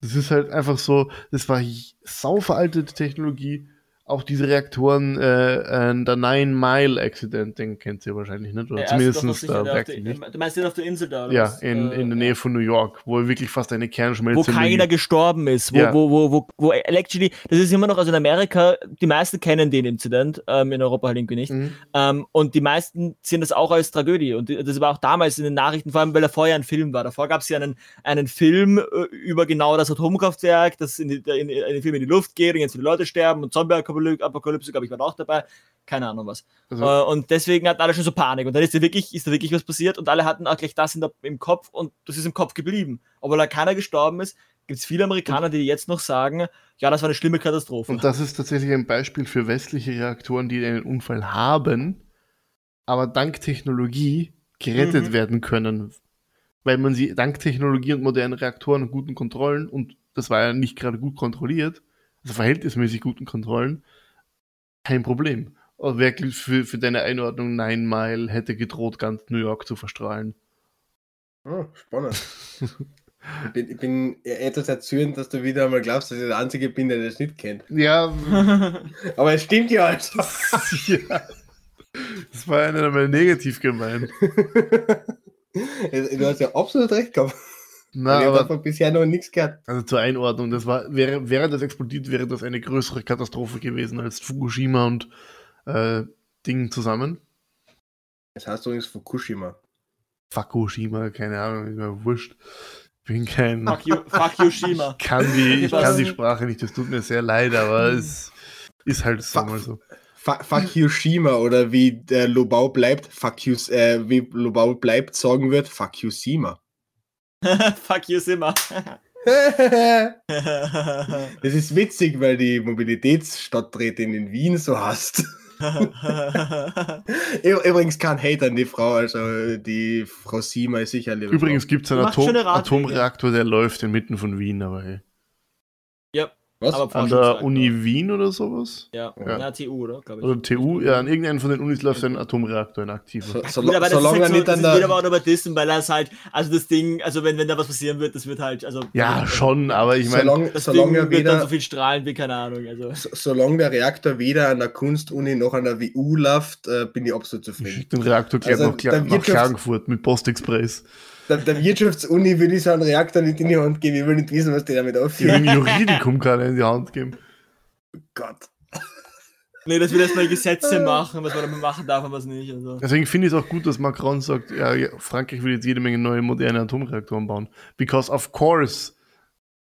Das ist halt einfach so, das war sau veraltete Technologie auch diese Reaktoren, äh, äh, der Nine Mile Accident, den kennt ihr wahrscheinlich nicht, oder ja, zumindest da nicht. Du meinst den auf der Insel da? Oder ja, was? in, in der Nähe von New York, wo wirklich fast eine Kernschmelze Wo keiner gestorben ist, wo, ja. wo, wo, wo, wo, actually, das ist immer noch, also in Amerika, die meisten kennen den Incident, ähm, in Europa halt irgendwie nicht, mhm. ähm, und die meisten sehen das auch als Tragödie und das war auch damals in den Nachrichten, vor allem, weil er vorher ein Film war. Davor gab es ja einen, einen Film äh, über genau das Atomkraftwerk, das in, die, in, in den Film in die Luft geht und jetzt viele Leute sterben und Zombie Zombie-Apokalypse, glaube ich, war auch dabei. Keine Ahnung was. Äh, und deswegen hatten alle schon so Panik. Und dann ist da wirklich, ist da wirklich was passiert und alle hatten auch gleich das der, im Kopf und das ist im Kopf geblieben. Obwohl da keiner gestorben ist, gibt es viele Amerikaner, die jetzt noch sagen, ja, das war eine schlimme Katastrophe. Und das ist tatsächlich ein Beispiel für westliche Reaktoren, die einen Unfall haben, aber dank Technologie gerettet Mhm. werden können. Weil man sie dank Technologie und modernen Reaktoren und guten Kontrollen, und das war ja nicht gerade gut kontrolliert, also verhältnismäßig guten Kontrollen, kein Problem. Aber wirklich für, für deine Einordnung, Nine Mile hätte gedroht, ganz New York zu verstrahlen. Oh, spannend. ich bin, ich bin etwas erzürnt, dass du wieder einmal glaubst, dass ich der Einzige bin, der das nicht kennt. Ja, (laughs) Aber es stimmt ja also. ja. Das war einer einmal negativ gemeint. (laughs) du hast ja absolut recht gehabt. Na, ich habe davon bisher noch nichts gehört. Also zur Einordnung, das war, wäre, wäre das explodiert, wäre das eine größere Katastrophe gewesen als Fukushima und äh, Ding zusammen. Das heißt übrigens Fukushima. Fukushima, keine Ahnung, ist mir wurscht. Ich bin kein, fuck, you, fuck Yoshima. kann die, ich kann die? Sprache nicht, das tut mir sehr leid, aber es ist halt so mal so. Fuck, oder wie der Lobau bleibt, fuck you, äh, wie Lobau bleibt, sagen wird, fuck you (laughs) Fuck Yoshima. (laughs) Das ist witzig, weil die Mobilitätsstadträtin in Wien so hasst. (laughs) Übrigens kein Hate an die Frau, also die Frau Sima ist sicher Übrigens gibt es einen Atom, Radwege. Atomreaktor, der läuft inmitten von Wien, aber hey. Was? aber An der. Uni Wien oder sowas? Ja, Ja. ja. TU, oder? Glaube ich. Oder TU, ja, an irgendeinem von den Unis läuft ein Atomreaktor, ein aktiver. so, so, Gut, aber das solange ist halt so, nicht das an ist wieder weil das halt, also das Ding, also wenn, wenn da was passieren wird, das wird halt, also. Ja, also, schon, aber ich meine, Solange, Das solange Ding wird dann weder, so viel strahlen wie keine Ahnung, also. so, solange der Reaktor weder an der Kunstuni noch an der WU läuft, äh, bin ich absolut ich zufrieden. schick den Reaktor gleich Also, nach, der nach Wirtschafts- Klagenfurt mit Postexpress. Der, der Wirtschaftsuni würde ich so einen Reaktor nicht in die Hand geben. Ich will nicht wissen, was die damit aufführen. den Juridikum kann er in die Hand geben. Gott. Nee, das wird erstmal Gesetze machen, was man damit machen darf und was nicht. Also. Deswegen finde ich es auch gut, dass Macron sagt, ja, ja, Frankreich will jetzt jede Menge neue moderne Atomreaktoren bauen. Because of course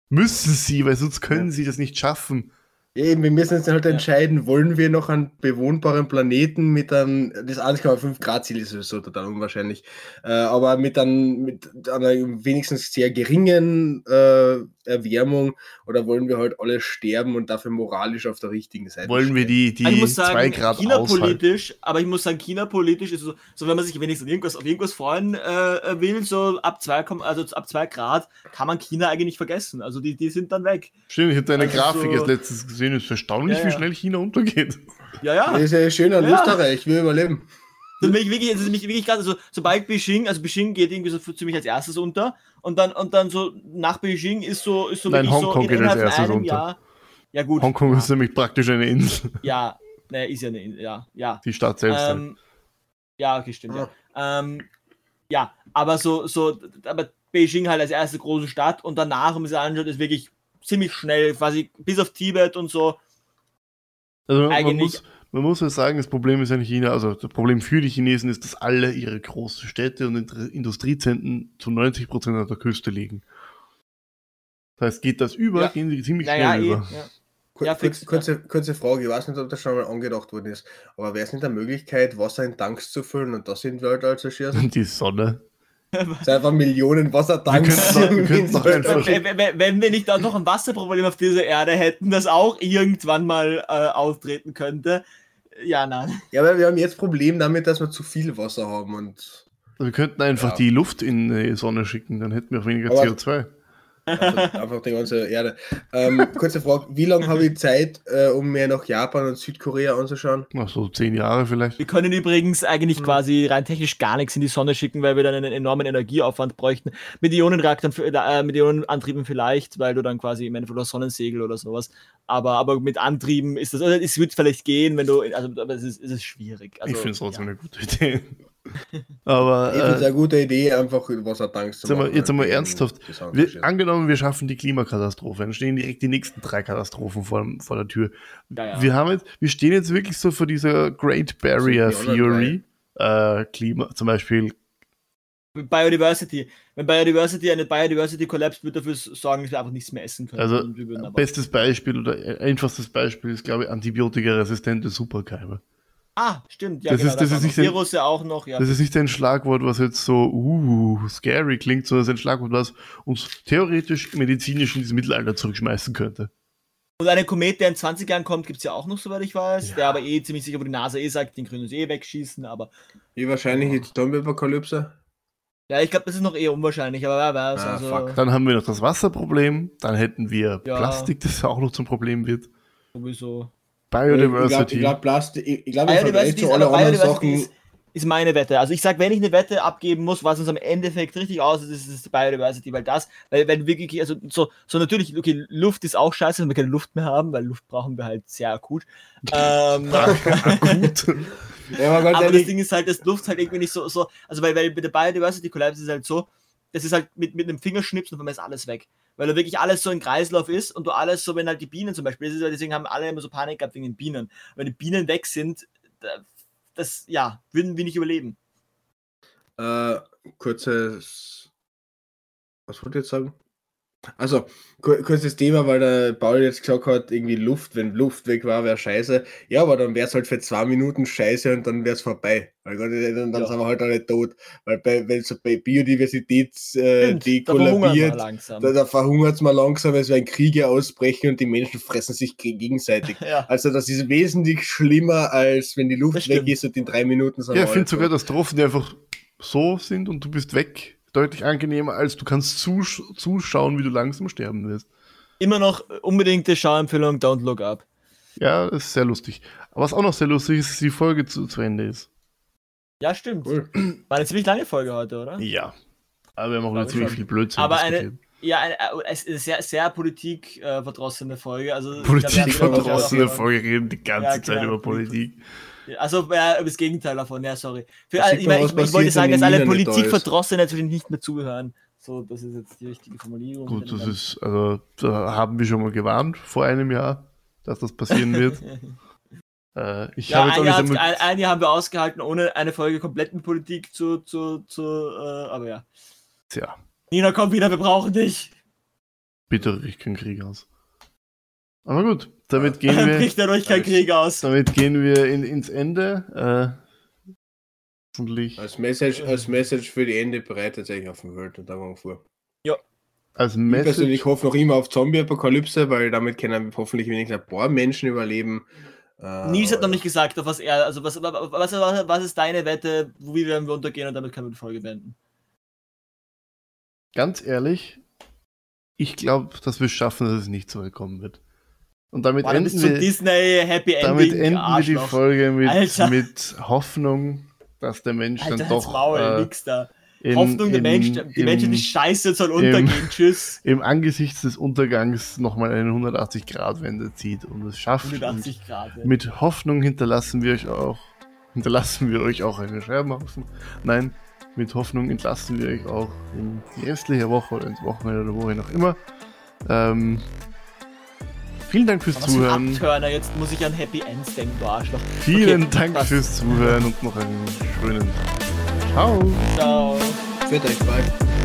müssen sie, weil sonst können Ja. sie das nicht schaffen. Eben, wir müssen uns halt entscheiden, wollen wir noch einen bewohnbaren Planeten mit einem, das 1,5 Grad Ziel ist sowieso total unwahrscheinlich, äh, aber mit, einem, mit einer wenigstens sehr geringen äh, Erwärmung oder wollen wir halt alle sterben und dafür moralisch auf der richtigen Seite Wollen wir stehen? die, Also ich die muss zwei sagen, Grad China aushalten? politisch, aber ich muss sagen, China politisch ist so, so wenn man sich wenigstens irgendwas, auf irgendwas freuen äh, will, so ab 2, also ab zwei Grad, kann man China eigentlich vergessen. Also die, die sind dann weg. Stimmt, ich habe deine Also Grafik so- erst letztens gesehen, es ist erstaunlich, Ja, wie ja. schnell China untergeht. Ja, ja. Das ist ja schön an Ja. Österreich, wir überleben. Das ist mich wirklich, das ist mich wirklich ganz, also sobald Beijing, also Beijing geht irgendwie so ziemlich als erstes unter und dann und dann so nach Beijing ist so ist so Nein, Hongkong so geht als erstes unter. Jahr. Ja gut. Hongkong ja, ist nämlich praktisch eine Insel, ja, ne, ist ja eine, ja, ja. die Stadt selbst. Ähm, ja, okay, stimmt. Ja. Ähm, ja, aber so, so, aber Beijing halt als erste große Stadt und danach, man sich anschaut, ist wirklich ziemlich schnell, quasi bis auf Tibet und so. Also man eigentlich- muss, man muss ja sagen, das Problem ist ja nicht China, also das Problem für die Chinesen ist, dass alle ihre großen Städte und Industriezentren zu 90% an der Küste liegen. Das heißt, geht das über, Ja. gehen sie ziemlich Naja, schnell eh, über. ja. Kur Ja, fix, kurze, kurze Frage, ich weiß nicht, ob das schon mal angedacht worden ist, aber wäre es nicht eine Möglichkeit, Wasser in Tanks zu füllen und das sind wir halt schießen? (laughs) Die Sonne. Es einfach Millionen Wassertanks. Wenn, wenn, wir nicht auch noch ein Wasserproblem auf dieser Erde hätten, das auch irgendwann mal äh, auftreten könnte. Ja, nein. Ja, aber wir haben jetzt Problem damit, dass wir zu viel Wasser haben und wir könnten einfach Ja. die Luft in die Sonne schicken, dann hätten wir auch weniger Aber- CO2. Einfach, einfach die ganze Erde. Ähm, kurze Frage, wie lange habe ich Zeit, äh, um mir nach Japan und Südkorea anzuschauen? Ach so zehn Jahre vielleicht. Wir können übrigens eigentlich quasi rein technisch gar nichts in die Sonne schicken, weil wir dann einen enormen Energieaufwand bräuchten. Mit Ionenreaktoren, für- äh, mit Ionenantrieben vielleicht, weil du dann quasi im Endeffekt oder Sonnensegel oder sowas. Aber, aber mit Antrieben ist das, also es wird vielleicht gehen, wenn du, also aber es ist, es ist schwierig. Also, ich finde es trotzdem ja. eine gute Idee. Aber Ich finde es äh, eine gute Idee, einfach Wassertanks zu Jetzt einmal- machen. jetzt einmal ernsthaft. wir, angenommen, wir schaffen die Klimakatastrophe, dann stehen direkt die nächsten drei Katastrophen vor, vor der Tür. Ja, ja. Wir haben jetzt, wir stehen jetzt wirklich so vor dieser Great Barrier die Theory, äh, Klima, zum Beispiel Biodiversity. Wenn Biodiversity eine Biodiversity collapse, wird dafür sorgen, dass wir einfach nichts mehr essen können. Also, bestes Beispiel oder einfachstes Beispiel ist, glaube ich, antibiotikaresistente Superkeime. Ah, stimmt. Ja, das genau, ist- das da ist nicht Virus ja auch noch. Ja. Das ist nicht ein Schlagwort, was jetzt so uh, scary klingt, sondern es ist ein Schlagwort, was uns theoretisch medizinisch in dieses Mittelalter zurückschmeißen könnte. Und einen Komet, der in 20 Jahren kommt, gibt es ja auch noch, soweit ich weiß. Ja. Der aber eh ziemlich sicher, wo die NASA eh sagt, den können uns eh wegschießen. Aber Wie wahrscheinlich ist Zombie-Apokalypse? ja, ich glaube, das ist noch eher unwahrscheinlich. Aber wer weiß. Ah, also, fuck. Dann haben wir noch das Wasserproblem, dann hätten wir Ja. Plastik, das auch noch zum Problem wird. sowieso. Biodiversity. Ich glaube, ich glaube, im Vergleich Biodiversity, zu ist, Biodiversity Sachen. ist, ist meine Wette. Also ich sage, wenn ich eine Wette abgeben muss, was uns am Endeffekt richtig aus ist, ist es Biodiversity, weil das, weil, weil wirklich, also so, so natürlich, okay, Luft ist auch scheiße, wenn wir keine Luft mehr haben, weil Luft brauchen wir halt sehr akut. ähm, Gut. Ja, aber ganz aber das ehrlich, Ding ist halt, dass Luft halt irgendwie nicht so, so also weil, weil mit der Biodiversity Collapse ist halt so, das ist halt mit, mit einem Fingerschnips und dann ist alles weg. Weil da wirklich alles so ein Kreislauf ist und du alles so, wenn halt die Bienen zum Beispiel, ist, deswegen haben alle immer so Panik gehabt wegen den Bienen. Wenn die Bienen weg sind, da- das, ja, würden wir nicht überleben. äh, kurzes. Was wollte ich jetzt sagen? Also, kur kurzes Thema, weil der Paul jetzt gesagt hat, irgendwie Luft, wenn Luft weg war, wäre scheiße. Ja, aber dann wäre es halt für zwei Minuten scheiße und dann wäre es vorbei. Weil Gott, dann, dann Ja. sind wir halt alle tot. Weil bei, wenn so bei Biodiversität äh, Stimmt, die kollabiert, da, da verhungert es mal langsam, es werden Kriege ausbrechen und die Menschen fressen sich ge- gegenseitig. (laughs) ja. Also das ist wesentlich schlimmer, als wenn die Luft weg ist und in drei Minuten sind Ja, ich finde sogar, dass Tropfen, die einfach so sind und du bist weg, deutlich angenehmer, als du kannst zusch zuschauen, wie du langsam sterben wirst. Immer noch unbedingte Schauempfehlung, don't look up. Ja, das ist sehr lustig. Aber was auch noch sehr lustig ist, dass die Folge zu, zu Ende ist. Ja, stimmt. Cool. War eine ziemlich lange Folge heute, oder? Ja. Aber wir haben auch wieder Glaube ich ziemlich schon. viel Blödsinn Aber eine-. Ja, eine, äh, es ist eine sehr, sehr politikverdrossene Folge. Also, Politik da werden wir, glaub ich, verdrossene auch- Folge reden die ganze Ja, Zeit über Politik. Also ja, das Gegenteil davon, ja, sorry. Für, sieht ich, mein, ich, ich wollte sagen, dass alle Nina nicht da ist. Politikverdrossene natürlich nicht mehr zuhören. So, das ist jetzt die richtige Formulierung. Gut, das ist, also da haben wir schon mal gewarnt vor einem Jahr, dass das passieren wird. (laughs) äh, ich Ja, ein Jahr, ein, ein Jahr haben wir ausgehalten, ohne eine Folge komplett mit Politik zu, zu, zu äh, aber ja. Tja, Nina, komm wieder, wir brauchen dich. bitte richt keinen Krieg aus. Aber gut, damit gehen (laughs) wir, Bricht dadurch kein Alles- Krieg aus. damit gehen wir in, ins Ende. Äh, hoffentlich Als Message, als Message für die Ende bereitet euch auf den Weltuntergang vor. als Ich Message. persönlich hoffe noch immer auf Zombie-Apokalypse, weil damit können hoffentlich wenigstens ein paar Menschen überleben. Äh, Nils hat noch nicht gesagt, auf was er, also was, was, was, was ist deine Wette, wie werden wir untergehen und damit können wir die Folge beenden. Ganz ehrlich, ich glaube, dass wir es schaffen, dass es nicht so weit kommen wird. Und damit Boah, enden wir, Disney Happy Ending. damit enden wir die. Folge mit, Alter. mit Hoffnung, dass der Mensch Alter, dann doch Maul, äh, nix da. in, Hoffnung, der in- Mensch, die im, Menschen, die Scheiße soll untergehen. Tschüss. im Angesichts des Untergangs nochmal eine 180-Grad-Wende zieht und es schafft. Und 180 Grad. ey. mit Hoffnung hinterlassen wir euch auch hinterlassen wir euch auch eine Scherbenhaufen. Nein, mit Hoffnung entlassen wir euch auch in die restliche Woche oder ins Wochenende oder wohin auch immer. Ähm, vielen Dank fürs Zuhören. Abturner, jetzt muss ich an Happy Ends denken, du Arschloch. Vielen Okay, Dank passt. fürs Zuhören und noch einen schönen Ciao. Ciao. Für euch bald.